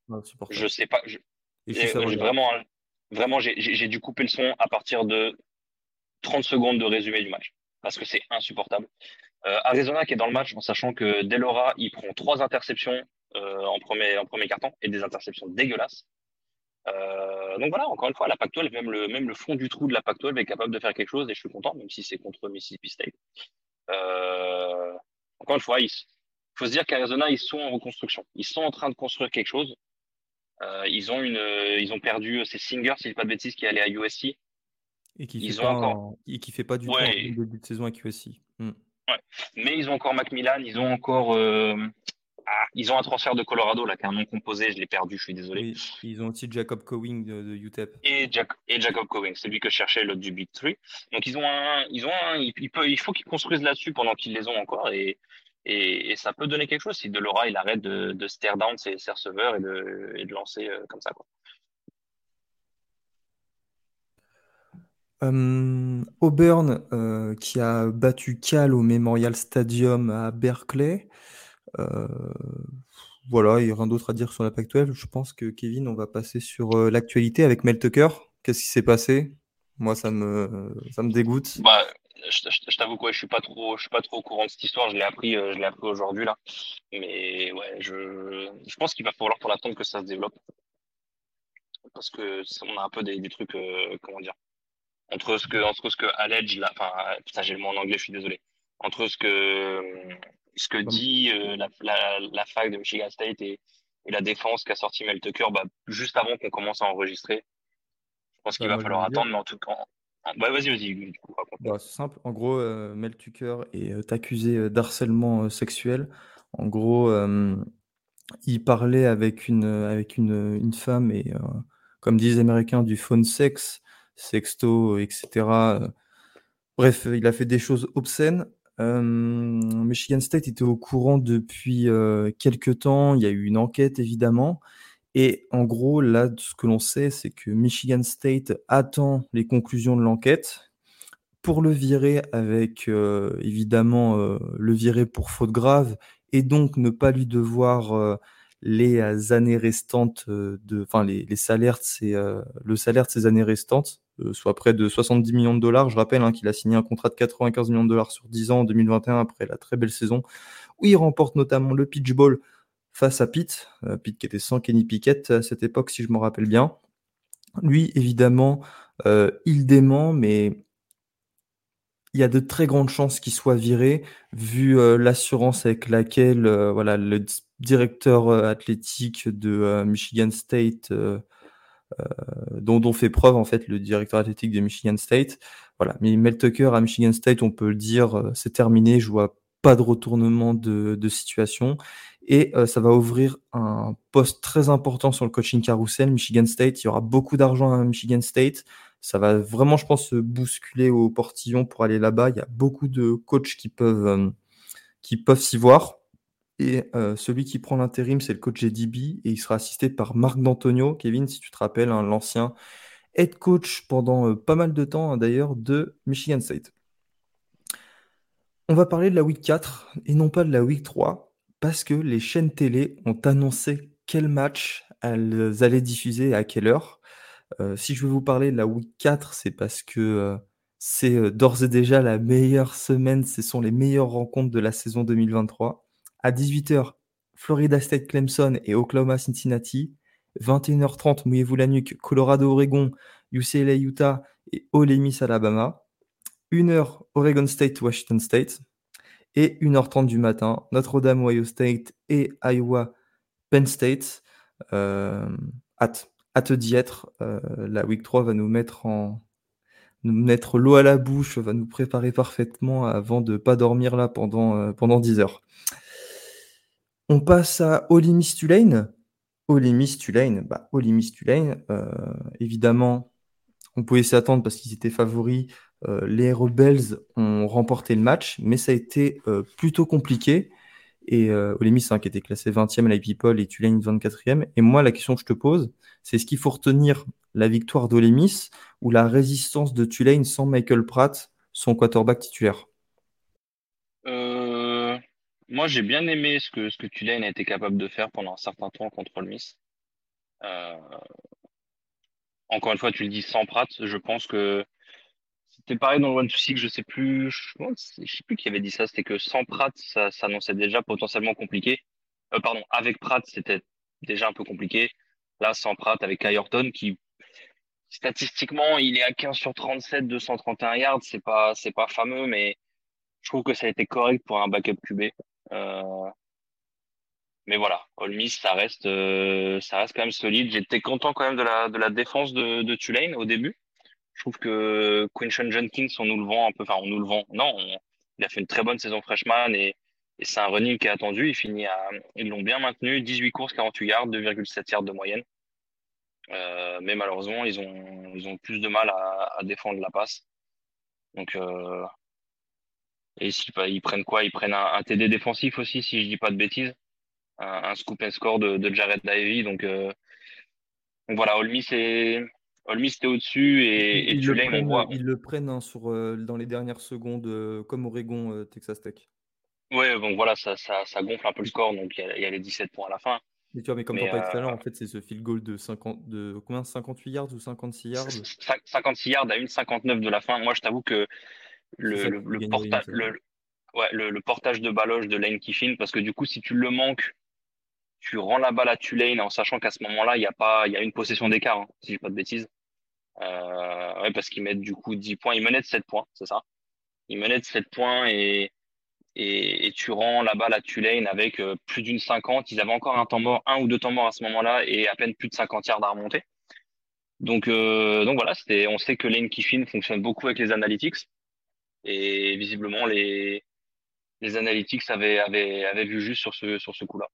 S2: je sais pas. Je, vraiment, vraiment, j'ai dû couper le son à partir de 30 secondes de résumé du match. parce que c'est insupportable. Euh, Arizona qui est dans le match en sachant que Delora, il prend trois interceptions euh, en premier en premier carton et des interceptions dégueulasses. Euh, donc voilà, encore une fois, la Pac-12, même le, même le fond du trou de la Pac-12 est capable de faire quelque chose et je suis content, même si c'est contre Mississippi State. Euh, encore une fois, il faut se dire qu'Arizona, ils sont en reconstruction. Ils sont en train de construire quelque chose. Euh, ils ont une, ils ont perdu, c'est Singer, si je pas de bêtises, qui est allé à USC.
S1: Et qui
S2: Ils
S1: fait
S2: ont
S1: pas,
S2: encore,
S1: en- et qui fait pas du tout
S2: ouais,
S1: bon début de saison avec USC. Hmm.
S2: ouais. Mais ils ont encore Macmillan, ils ont encore, ah, ils ont un transfert de Colorado là, qui a un nom composé, je l'ai perdu, je suis désolé.
S1: Oui, ils ont aussi Jacob Cowing de, de UTEP.
S2: et, Jack, et Jacob Cowing, c'est lui que je cherchais, l'autre du Big Three. Donc ils ont un, ils ont un, il, il peut, il faut qu'ils construisent là-dessus pendant qu'ils les ont encore et, et, et ça peut donner quelque chose si Delora il arrête de, de stare down ses, ses receveurs et de, et de lancer euh, comme ça quoi.
S1: Euh, Auburn, euh, qui a battu Cal au Memorial Stadium à Berkeley. Euh, voilà, il n'y a rien d'autre à dire sur la Pac-12. Je pense que Kevin, on va passer sur euh, l'actualité avec Mel Tucker. Qu'est-ce qui s'est passé? Moi, ça me, ça me dégoûte.
S2: Bah, je, t'avoue quoi, je suis pas trop, je suis pas trop au courant de cette histoire. Je l'ai appris, euh, je l'ai appris aujourd'hui là. Mais ouais, je, je pense qu'il va falloir pour l'attendre que ça se développe parce que on a un peu des, trucs, comment dire. entre ce que entre ce que là enfin putain j'ai le mot en anglais je suis désolé entre ce que ce que dit euh, la, la, la fac de Michigan State et, et la défense qu'a sorti Mel Tucker bah, juste avant qu'on commence à enregistrer je pense qu'il
S1: Bah,
S2: va
S1: je vais
S2: falloir
S1: dire.
S2: attendre mais en tout cas vas-y vas-y
S1: Bah, c'est simple. En gros, euh, Mel Tucker est euh, accusé d'harcèlement sexuel. En gros, il parlait avec une, avec une, une femme et, comme disent les Américains, du phone sex, sexto, etc. Bref, il a fait des choses obscènes. Euh, Michigan State était au courant depuis euh, quelques temps. Il y a eu une enquête, évidemment. Et en gros, là, ce que l'on sait, c'est que Michigan State attend les conclusions de l'enquête pour le virer avec, euh, évidemment, euh, le virer pour faute grave et donc ne pas lui devoir les années restantes de, enfin, les, les salaires de ses, le salaire de ces années restantes, soit près de 70 millions de dollars. Je rappelle hein, qu'il a signé un contrat de 95 millions de dollars sur 10 ans en 2021 après la très belle saison où il remporte notamment le Pitch Bowl face à Pitt, euh, Pitt qui était sans Kenny Pickett à cette époque, si je me rappelle bien. Lui, évidemment, euh, il dément, mais il y a de très grandes chances qu'il soit viré, vu euh, l'assurance avec laquelle euh, voilà, le directeur euh, athlétique de euh, Michigan State, euh, euh, dont, dont fait preuve en fait le directeur athlétique de Michigan State. Voilà. Mais Mel Tucker à Michigan State, on peut le dire, euh, c'est terminé. Je vois pas de retournement de, de situation. Et euh, ça va ouvrir un poste très important sur le coaching carousel. Michigan State, il y aura beaucoup d'argent à Michigan State. Ça va vraiment, je pense, se bousculer au portillon pour aller là-bas. Il y a beaucoup de coachs qui peuvent, euh, qui peuvent s'y voir. Et euh, celui qui prend l'intérim, c'est le coach JDB et il sera assisté par Marc D'Antonio. Kevin, si tu te rappelles, hein, l'ancien head coach pendant euh, pas mal de temps hein, d'ailleurs de Michigan State. On va parler de la week 4 et non pas de la week 3 parce que les chaînes télé ont annoncé quel match elles allaient diffuser et à quelle heure. Euh, si je veux vous parler de la week 4, c'est parce que c'est d'ores et déjà la meilleure semaine, ce sont les meilleures rencontres de la saison 2023. À 18h, Florida State Clemson et Oklahoma Cincinnati. 21h30, mouillez-vous la nuque, Colorado Oregon, UCLA Utah et Ole Miss Alabama. 1h, Oregon State Washington State. Et 1h30 du matin, Notre-Dame Ohio State et Iowa Penn State. Euh, hâte, hâte d'y être. Euh, la week 3 va nous mettre en mettre l'eau à la bouche, va nous préparer parfaitement avant de pas dormir là pendant, euh, pendant 10 heures. On passe à Ole Miss Tulane. Ole Miss Tulane, bah, Ole Miss Tulane, euh, évidemment, on pouvait s'y attendre parce qu'ils étaient favoris. Euh, les Rebels ont remporté le match, mais ça a été euh, plutôt compliqué. Et Ole Miss, hein, qui était classé 20e à la et Tulane 24e. Et moi, la question que je te pose, c'est est-ce qu'il faut retenir la victoire d'Ole Miss ou la résistance de Tulane sans Michael Pratt, son quarterback titulaire?
S2: Moi j'ai bien aimé ce que ce que Tulane a été capable de faire pendant un certain temps contre le Miss euh, encore une fois tu le dis sans Pratt je pense que c'est pareil dans le One to Six, je sais plus, je, sais plus qui avait dit ça, c'était que sans Pratt, ça s'annonçait déjà potentiellement compliqué. Euh, pardon, avec Pratt, c'était déjà un peu compliqué. Là, sans Pratt, avec Ayrton, qui statistiquement, il est à 15 sur 37, 231 yards, c'est pas, c'est pas fameux, mais je trouve que ça a été correct pour un backup QB. Euh, mais voilà, Ole Miss, ça reste, euh, ça reste quand même solide. J'étais content quand même de la, de la défense de, de Tulane au début. Je trouve que Quinton Jenkins, on nous le vend un peu, enfin, on nous le vend. Non, il a fait une très bonne saison freshman et, et c'est un running qui est attendu. Il finit à, ils l'ont bien maintenu. 18 courses, 48 yards, 2,7 yards de moyenne. Euh, mais malheureusement, ils ont, ils ont plus de mal à, à défendre la passe. Donc, euh, et s'ils ils prennent quoi? Ils prennent un, un, TD défensif aussi, si je dis pas de bêtises. Un, un scoop and score de, de Jared Davey. Donc, euh, donc voilà, Olmi, c'est. Olmi, c'était au-dessus et, et
S1: ils,
S2: Tulane,
S1: le prennent,
S2: on voit.
S1: ils le prennent hein, sur, euh, dans les dernières secondes, euh, comme Oregon, euh, Texas Tech.
S2: Ouais, donc voilà, ça, ça, ça gonfle un peu le score. Donc il y, a, il y a les 17 points à la fin.
S1: Mais tu vois, mais comme t'en parlais tout à l'heure, en fait, c'est ce field goal de 50, de combien? 58 yards ou 56 yards?
S2: 56 yards à 1,59 de la fin. Moi, je t'avoue que le, le, le, porta- ouais, le, le portage de baloche de Lane Kiffin, parce que du coup, si tu le manques, tu rends la balle à Tulane en sachant qu'à ce moment-là, il y a pas, il y a une possession d'écart, hein, si je dis pas de bêtises. Euh, ouais, parce qu'ils mettent du coup 10 points. Ils menaient de 7 points, c'est ça. Ils menaient de 7 points et, et, et tu rends la balle à Tulane avec euh, plus d'une 50. Ils avaient encore un temps mort, un ou deux temps morts à ce moment-là et à peine plus de 50 yards à remonter. Donc, euh, donc voilà, c'était, on sait que Lane Kiffin fonctionne beaucoup avec les analytics et visiblement les, les analytics avaient, avaient, avaient vu juste sur ce, sur ce coup-là.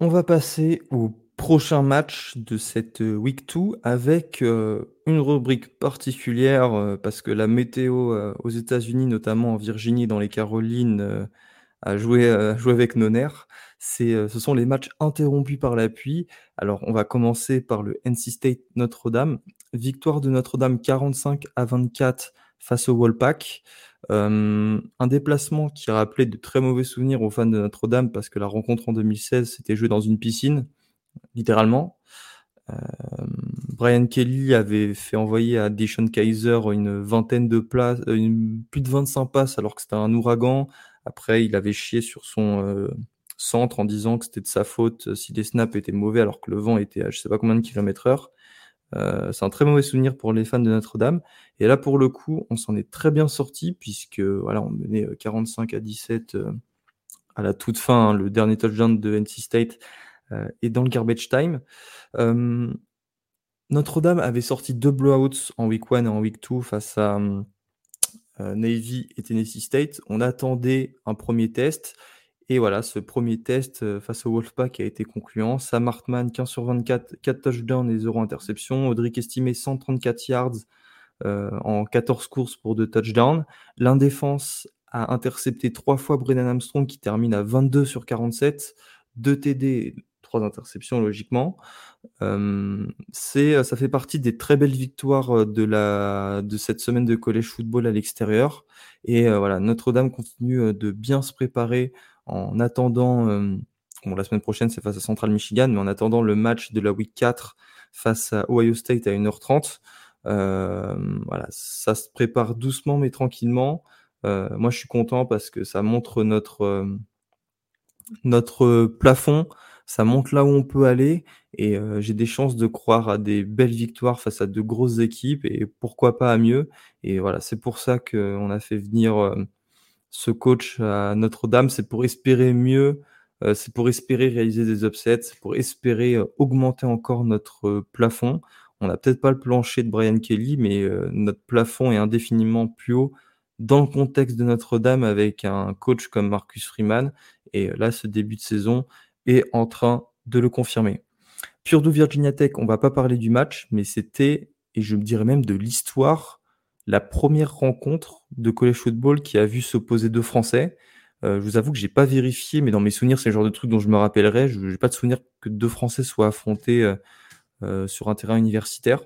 S1: On va passer au prochain match de cette euh, Week 2 avec euh, une rubrique particulière euh, parce que la météo aux États-Unis, notamment en Virginie, dans les Carolines, a joué, euh, joué avec nos nerfs. Ce sont les matchs interrompus par la pluie. Alors, on va commencer par le NC State Notre-Dame. Victoire de Notre-Dame 45 à 24 face au Wolfpack. Euh, un déplacement qui rappelait de très mauvais souvenirs aux fans de Notre-Dame parce que la rencontre en 2016 s'était jouée dans une piscine, littéralement. Brian Kelly avait fait envoyer à Deshaun Kaiser une vingtaine de places, euh, une, plus de 25 passes alors que c'était un ouragan. Après, il avait chié sur son euh, centre en disant que c'était de sa faute euh, si les snaps étaient mauvais alors que le vent était à je sais pas combien de kilomètres heure. Euh, c'est un très mauvais souvenir pour les fans de Notre-Dame. Et là, pour le coup, on s'en est très bien sorti puisque voilà, on menait 45 à 17 euh, à la toute fin. hein, le dernier touchdown de NC State euh, est dans le garbage time. Euh, Notre-Dame avait sorti deux blowouts en week 1 et en week 2 face à euh, Navy et Tennessee State. On attendait un premier test. Et voilà, ce premier test euh, face au Wolfpack a été concluant. Sam Hartman, 15 sur 24, 4 touchdowns et 0 interception. Audric estimé 134 yards euh, en 14 courses pour 2 touchdowns. L'indéfense a intercepté 3 fois Brennan Armstrong qui termine à 22 sur 47, 2 TD, 3 interceptions logiquement. Euh, ça fait partie des très belles victoires de, cette semaine de college football à l'extérieur. Et voilà, Notre-Dame continue de bien se préparer en attendant, euh, bon, la semaine prochaine c'est face à Central Michigan, mais en attendant le match de la week 4 face à Ohio State à 1h30. Euh, voilà, ça se prépare doucement mais tranquillement. Euh, moi je suis content parce que ça montre notre, notre plafond, ça montre là où on peut aller et j'ai des chances de croire à des belles victoires face à de grosses équipes et pourquoi pas à mieux. Et voilà, c'est pour ça qu'on a fait venir ce coach à Notre-Dame, c'est pour espérer mieux, euh, c'est pour espérer réaliser des upsets, c'est pour espérer euh, augmenter encore notre euh, plafond. On n'a peut-être pas le plancher de Brian Kelly, mais notre plafond est indéfiniment plus haut dans le contexte de Notre-Dame avec un coach comme Marcus Freeman. Et là, ce début de saison est en train de le confirmer. Purdue Virginia Tech, on va pas parler du match, mais c'était, et je me dirais même de l'histoire, la première rencontre de college football qui a vu s'opposer deux Français. Euh, je vous avoue que j'ai pas vérifié, mais dans mes souvenirs, c'est le genre de truc dont je me rappellerai. Je n'ai pas de souvenir que deux Français soient affrontés euh, euh, sur un terrain universitaire.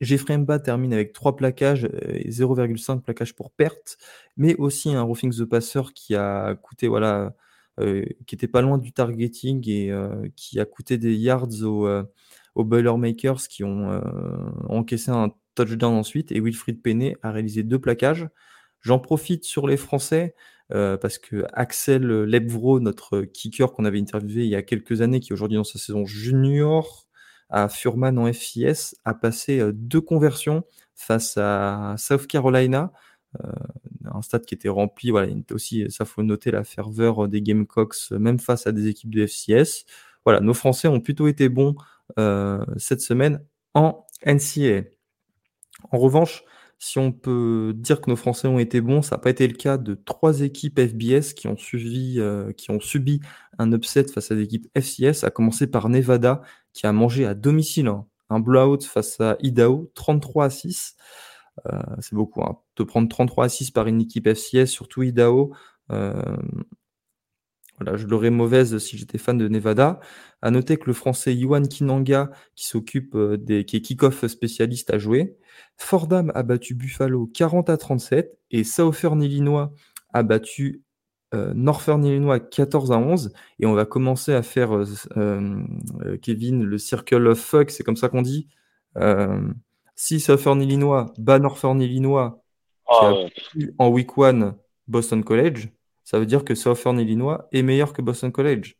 S1: Jeffrey Mba termine avec 3 plaquages et 0,5 plaquages pour perte, mais aussi un roughing the passer qui a coûté, voilà, euh, qui était pas loin du targeting et euh, qui a coûté des yards aux, euh, aux Boilermakers qui ont euh, encaissé un touchdowns ensuite, et Wilfried Penney a réalisé deux plaquages. J'en profite sur les Français euh, parce que Axel Lebvro, notre kicker qu'on avait interviewé il y a quelques années, qui est aujourd'hui dans sa saison junior à Furman en FCS, a passé euh, deux conversions face à South Carolina. Euh, un stade qui était rempli. Voilà, aussi, ça faut noter la ferveur des Gamecocks, même face à des équipes de FCS. Voilà, nos Français ont plutôt été bons cette semaine en NCAA. En revanche, si on peut dire que nos Français ont été bons, ça n'a pas été le cas de trois équipes FBS qui ont, suivi, euh, qui ont subi un upset face à des FCS, à commencer par Nevada, qui a mangé à domicile hein, un blowout face à Idaho, 33 à 6. Euh, c'est beaucoup. Hein. De prendre 33 à 6 par une équipe FCS, surtout Idaho, euh, voilà, je l'aurais mauvaise si j'étais fan de Nevada. À noter que le français Yuan Kinanga, qui s'occupe des, qui est kick-off spécialiste, a joué. Fordham a battu Buffalo 40 à 37 et Southern Illinois a battu euh, Northern Illinois 14 à 11 et on va commencer à faire euh, euh, Kevin le circle of fuck, c'est comme ça qu'on dit. si Southern Illinois bat Northern Illinois qui a oh. en week 1 Boston College, ça veut dire que Southern Illinois est meilleur que Boston College.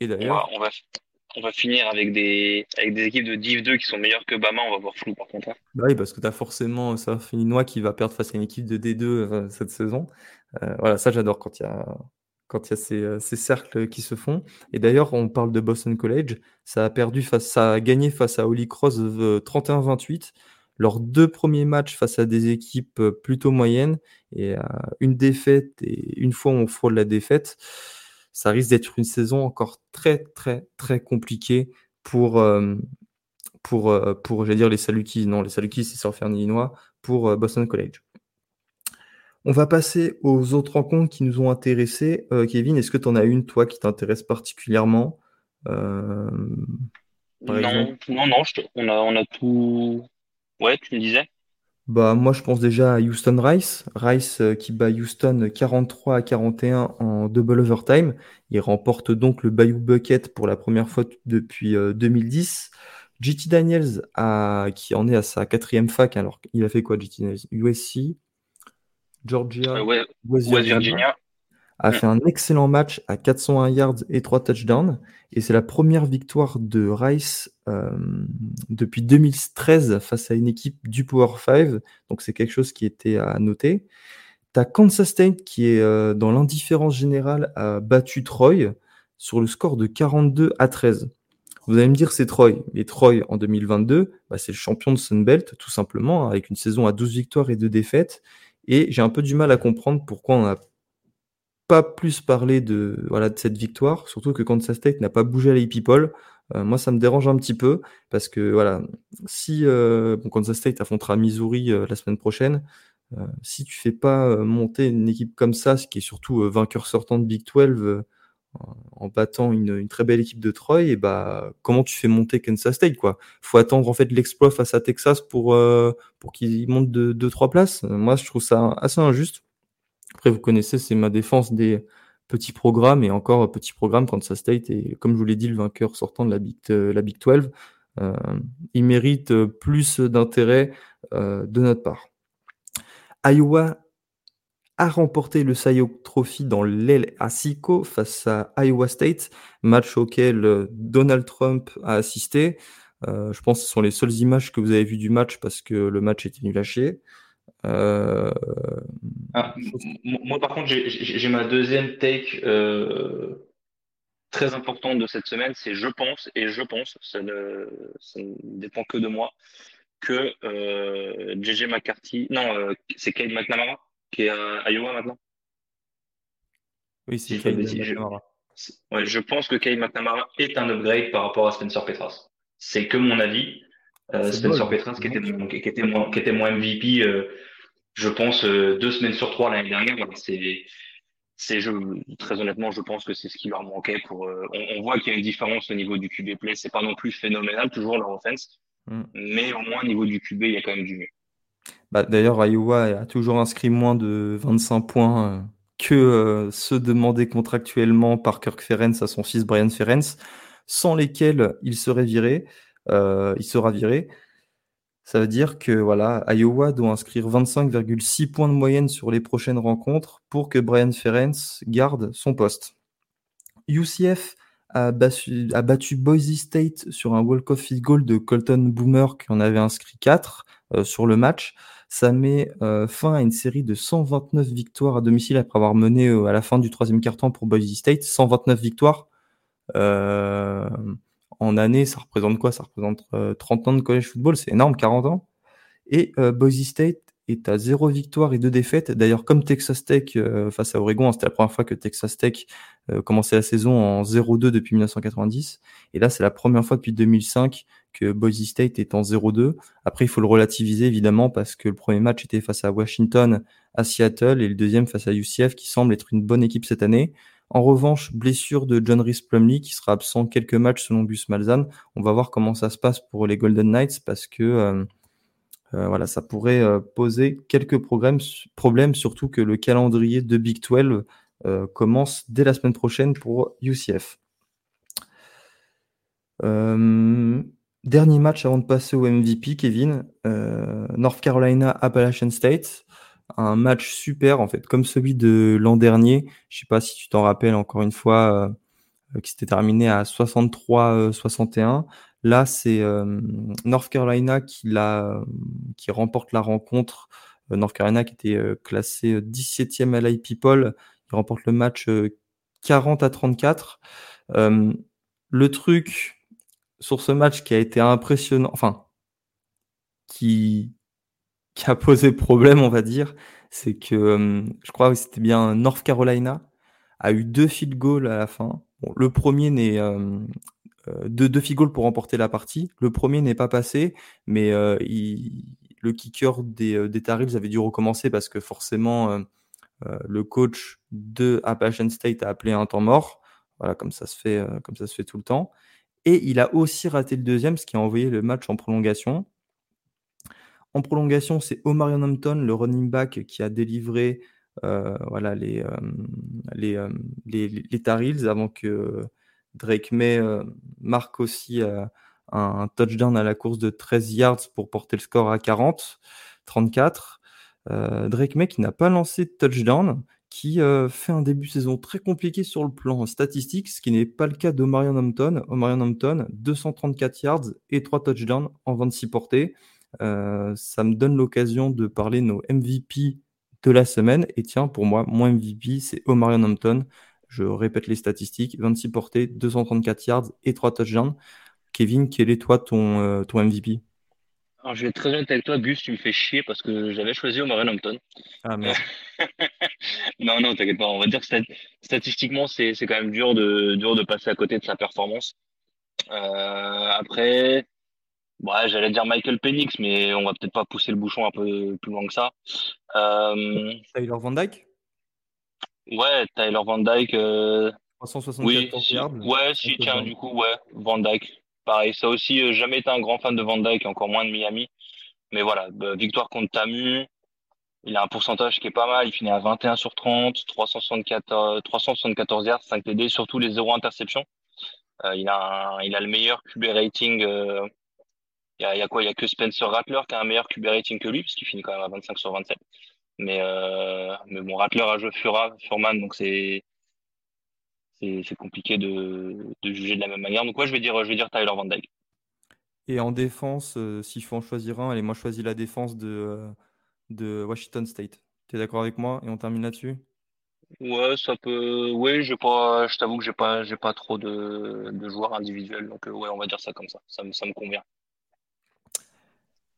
S2: Et d'ailleurs, on va, on va finir avec des, avec des équipes de Div 2 qui sont meilleures que Bama, on va voir flou par contre. Hein.
S1: Bah oui, parce que tu as forcément Southern qui va perdre face à une équipe de D2 euh, cette saison. Euh, voilà, ça j'adore quand il y a, quand il y a ces, euh, ces, cercles qui se font. Et d'ailleurs, on parle de Boston College, ça a perdu face, ça a gagné face à Holy Cross 31-28. Leurs deux premiers matchs face à des équipes plutôt moyennes et une défaite et une fois on frôle la défaite ça risque d'être une saison encore très, très, très compliquée pour, euh, pour, euh, pour j'allais dire, les Salukis. Non, les Salukis, c'est Illinois pour euh, Boston College. On va passer aux autres rencontres qui nous ont intéressés. Kevin, est-ce que tu en as une, toi, qui t'intéresse particulièrement?
S2: Non, non, non, on, a, on a tout. Ouais, tu me disais
S1: bah, moi, je pense déjà à Houston Rice. Rice euh, qui bat Houston 43 à 41 en double overtime. Il remporte donc le Bayou Bucket pour la première fois depuis 2010. Euh, JT Daniels, qui en est à sa quatrième fac, alors il a fait quoi, JT Daniels? USC, Georgia,
S2: euh, West Virginia
S1: a fait un excellent match à 401 yards et 3 touchdowns. Et c'est la première victoire de Rice euh, depuis 2013 face à une équipe du Power 5. Donc c'est quelque chose qui était à noter. Tu as Kansas State qui est euh, dans l'indifférence générale a battu Troy sur le score de 42 à 13. Vous allez me dire c'est Troy. Et Troy en 2022, bah, c'est le champion de Sunbelt tout simplement, avec une saison à 12 victoires et 2 défaites. Et j'ai un peu du mal à comprendre pourquoi on a pas plus parler de, voilà, de cette victoire, surtout que Kansas State n'a pas bougé à les people. Euh, moi, ça me dérange un petit peu parce que voilà, si euh, Kansas State affrontera Missouri euh, la semaine prochaine, si tu fais pas monter une équipe comme ça, ce qui est surtout vainqueur sortant de Big 12 en battant une, très belle équipe de Troy, et bah comment tu fais monter Kansas State quoi? Faut attendre en fait l'exploit face à Texas pour pour qu'ils montent de 2-3 places. Moi, je trouve ça assez injuste. Vous connaissez, c'est ma défense des petits programmes et encore petit programme Kansas State et comme je vous l'ai dit, le vainqueur sortant de la Big, euh, la Big 12, euh, il mérite plus d'intérêt euh, de notre part. Iowa a remporté le Sayo Trophy dans l'aile à Sico face à Iowa State, match auquel Donald Trump a assisté. je pense que ce sont les seules images que vous avez vues du match parce que le match était nul à chier.
S2: Euh, ah, moi, par contre, j'ai ma deuxième take euh, très importante de cette semaine, c'est je pense, et je pense, ça ne, dépend que de moi, que euh, JJ McCarthy, non, c'est Kate McNamara qui est à Iowa maintenant.
S1: Oui, c'est Kate McNamara.
S2: Je, je pense que Kate McNamara est un upgrade par rapport à Spencer Petras. C'est que mon avis. Spencer Petras qui était, qui, était moins, qui était moins MVP je pense, euh, deux semaines sur trois l'année dernière. c'est, c'est, je, très honnêtement, je pense que c'est ce qui leur manquait pour. Euh, on, voit qu'il y a une différence au niveau du QB play. C'est pas non plus phénoménal toujours leur offense, mm. mais au moins au niveau du QB, il y a quand même du mieux.
S1: Bah, d'ailleurs, Iowa a toujours inscrit moins de 25 points euh, que ceux demandés contractuellement par Kirk Ferenc à son fils Brian Ferenc, sans lesquels il serait viré. il sera viré. Ça veut dire que voilà, Iowa doit inscrire 25,6 points de moyenne sur les prochaines rencontres pour que Brian Ferenc garde son poste. UCF a battu, Boise State sur un walk-off field goal de Colton Boomer qui en avait inscrit 4 euh, sur le match. Ça met euh, fin à une série de 129 victoires à domicile après avoir mené euh, à la fin du troisième quart-temps pour Boise State. 129 victoires en année, ça représente quoi? Ça représente 30 ans de college football, c'est énorme, 40 ans. Et Boise State est à 0 victoire et 2 défaites. D'ailleurs, comme Texas Tech face à Oregon, hein, c'était la première fois que Texas Tech commençait la saison en 0-2 depuis 1990. Et là, c'est la première fois depuis 2005 que Boise State est en 0-2. Après, il faut le relativiser évidemment parce que le premier match était face à Washington, à Seattle, et le deuxième face à UCF, qui semble être une bonne équipe cette année. En revanche, blessure de John Rhys Plumley qui sera absent quelques matchs selon Gus Malzahn. On va voir comment ça se passe pour les Golden Knights parce que euh, euh, voilà, ça pourrait euh, poser quelques problèmes, surtout que le calendrier de Big 12 commence dès la semaine prochaine pour UCF. Dernier match avant de passer au MVP, Kevin. North Carolina, Appalachian State. Un match super, en fait, comme celui de l'an dernier. Je sais pas si tu t'en rappelles encore une fois, euh, qui s'était terminé à 63-61. Là, c'est euh, North Carolina qui, la, qui remporte la rencontre. North Carolina qui était classé 17e à l'IP People. Il remporte le match 40 à 34. le truc sur ce match qui a été impressionnant, enfin, qui, qui a posé problème, on va dire, c'est que euh, je crois que c'était bien North Carolina a eu deux field goals à la fin. le premier n'est euh, euh, deux, deux field goals pour remporter la partie. Le premier n'est pas passé, mais le kicker des, des Tar avait dû recommencer parce que forcément le coach de Appalachian State a appelé un temps mort. Voilà, comme ça se fait, comme ça se fait tout le temps. Et il a aussi raté le deuxième, ce qui a envoyé le match en prolongation. En prolongation, c'est Omarion Hampton, le running back, qui a délivré euh, voilà, les, euh, les, euh, les, avant que Drake May marque aussi un, touchdown à la course de 13 yards pour porter le score à 40, 34. Drake May qui n'a pas lancé de touchdown, qui euh, fait un début de saison très compliqué sur le plan statistique, ce qui n'est pas le cas de Marion Hampton. Marion Hampton, 234 yards et 3 touchdowns en 26 portées. Euh, ça me donne l'occasion de parler nos MVP de la semaine. Et tiens, pour moi, mon MVP, c'est Omarion Hampton. Je répète les statistiques 26 portées, 234 yards et 3 touchdowns. Kevin, quel est toi ton, euh, ton MVP
S2: alors, je vais être très honnête avec toi, Gus, tu me fais chier parce que j'avais choisi Omarion Hampton.
S1: Ah merde.
S2: non, non, t'inquiète pas. On va dire que statistiquement, c'est, c'est quand même dur de, dur de passer à côté de sa performance. Euh, après, ouais, j'allais dire Michael Penix, mais on va peut-être pas pousser le bouchon un peu plus loin que ça.
S1: Euh, Tyler Van Dyke?
S2: Ouais, Tyler Van Dyke. Euh...
S1: 364 oui, yards.
S2: Ouais, si, tiens, du coup, ouais, Van Dyke. Pareil, ça aussi, euh, jamais été un grand fan de Van Dyke, encore moins de Miami. Mais voilà, bah, victoire contre Tamu. Il a un pourcentage qui est pas mal. Il finit à 21 sur 30, 374, 374 yards, 5 TD, surtout les 0 interceptions. Euh, il, a il a le meilleur QB rating. Euh, il, y a, il y a quoi? Il y a que Spencer Rattler qui a un meilleur QB rating que lui, parce qu'il finit quand même à 25 sur 27. Mais, euh, mais bon, Rattler a joué Fura, Furman, donc c'est c'est compliqué de, juger de la même manière. Donc, ouais, je vais dire, je vais dire Tyler Van Dyke.
S1: Et en défense, euh, s'il faut en choisir un, allez, moi, je choisis la défense de, euh, de Washington State. Tu es d'accord avec moi? Et on termine là-dessus?
S2: Ouais, ça peut. Oui, je t'avoue que j'ai pas, j'ai pas trop de, joueurs individuels. Donc, euh, ouais, on va dire ça comme ça. Ça me, ça me convient.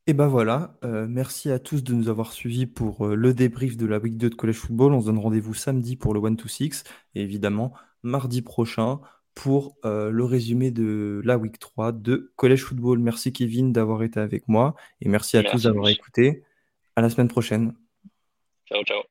S1: Et ben voilà, merci à tous de nous avoir suivis pour le débrief de la Week 2 de College Football. On se donne rendez-vous samedi pour le 1-2-6. Et évidemment, mardi prochain pour euh, le résumé de la week 3 de Collège Football. Merci Kevin d'avoir été avec moi et merci à tous d'avoir écouté. À la semaine prochaine.
S2: Ciao, ciao.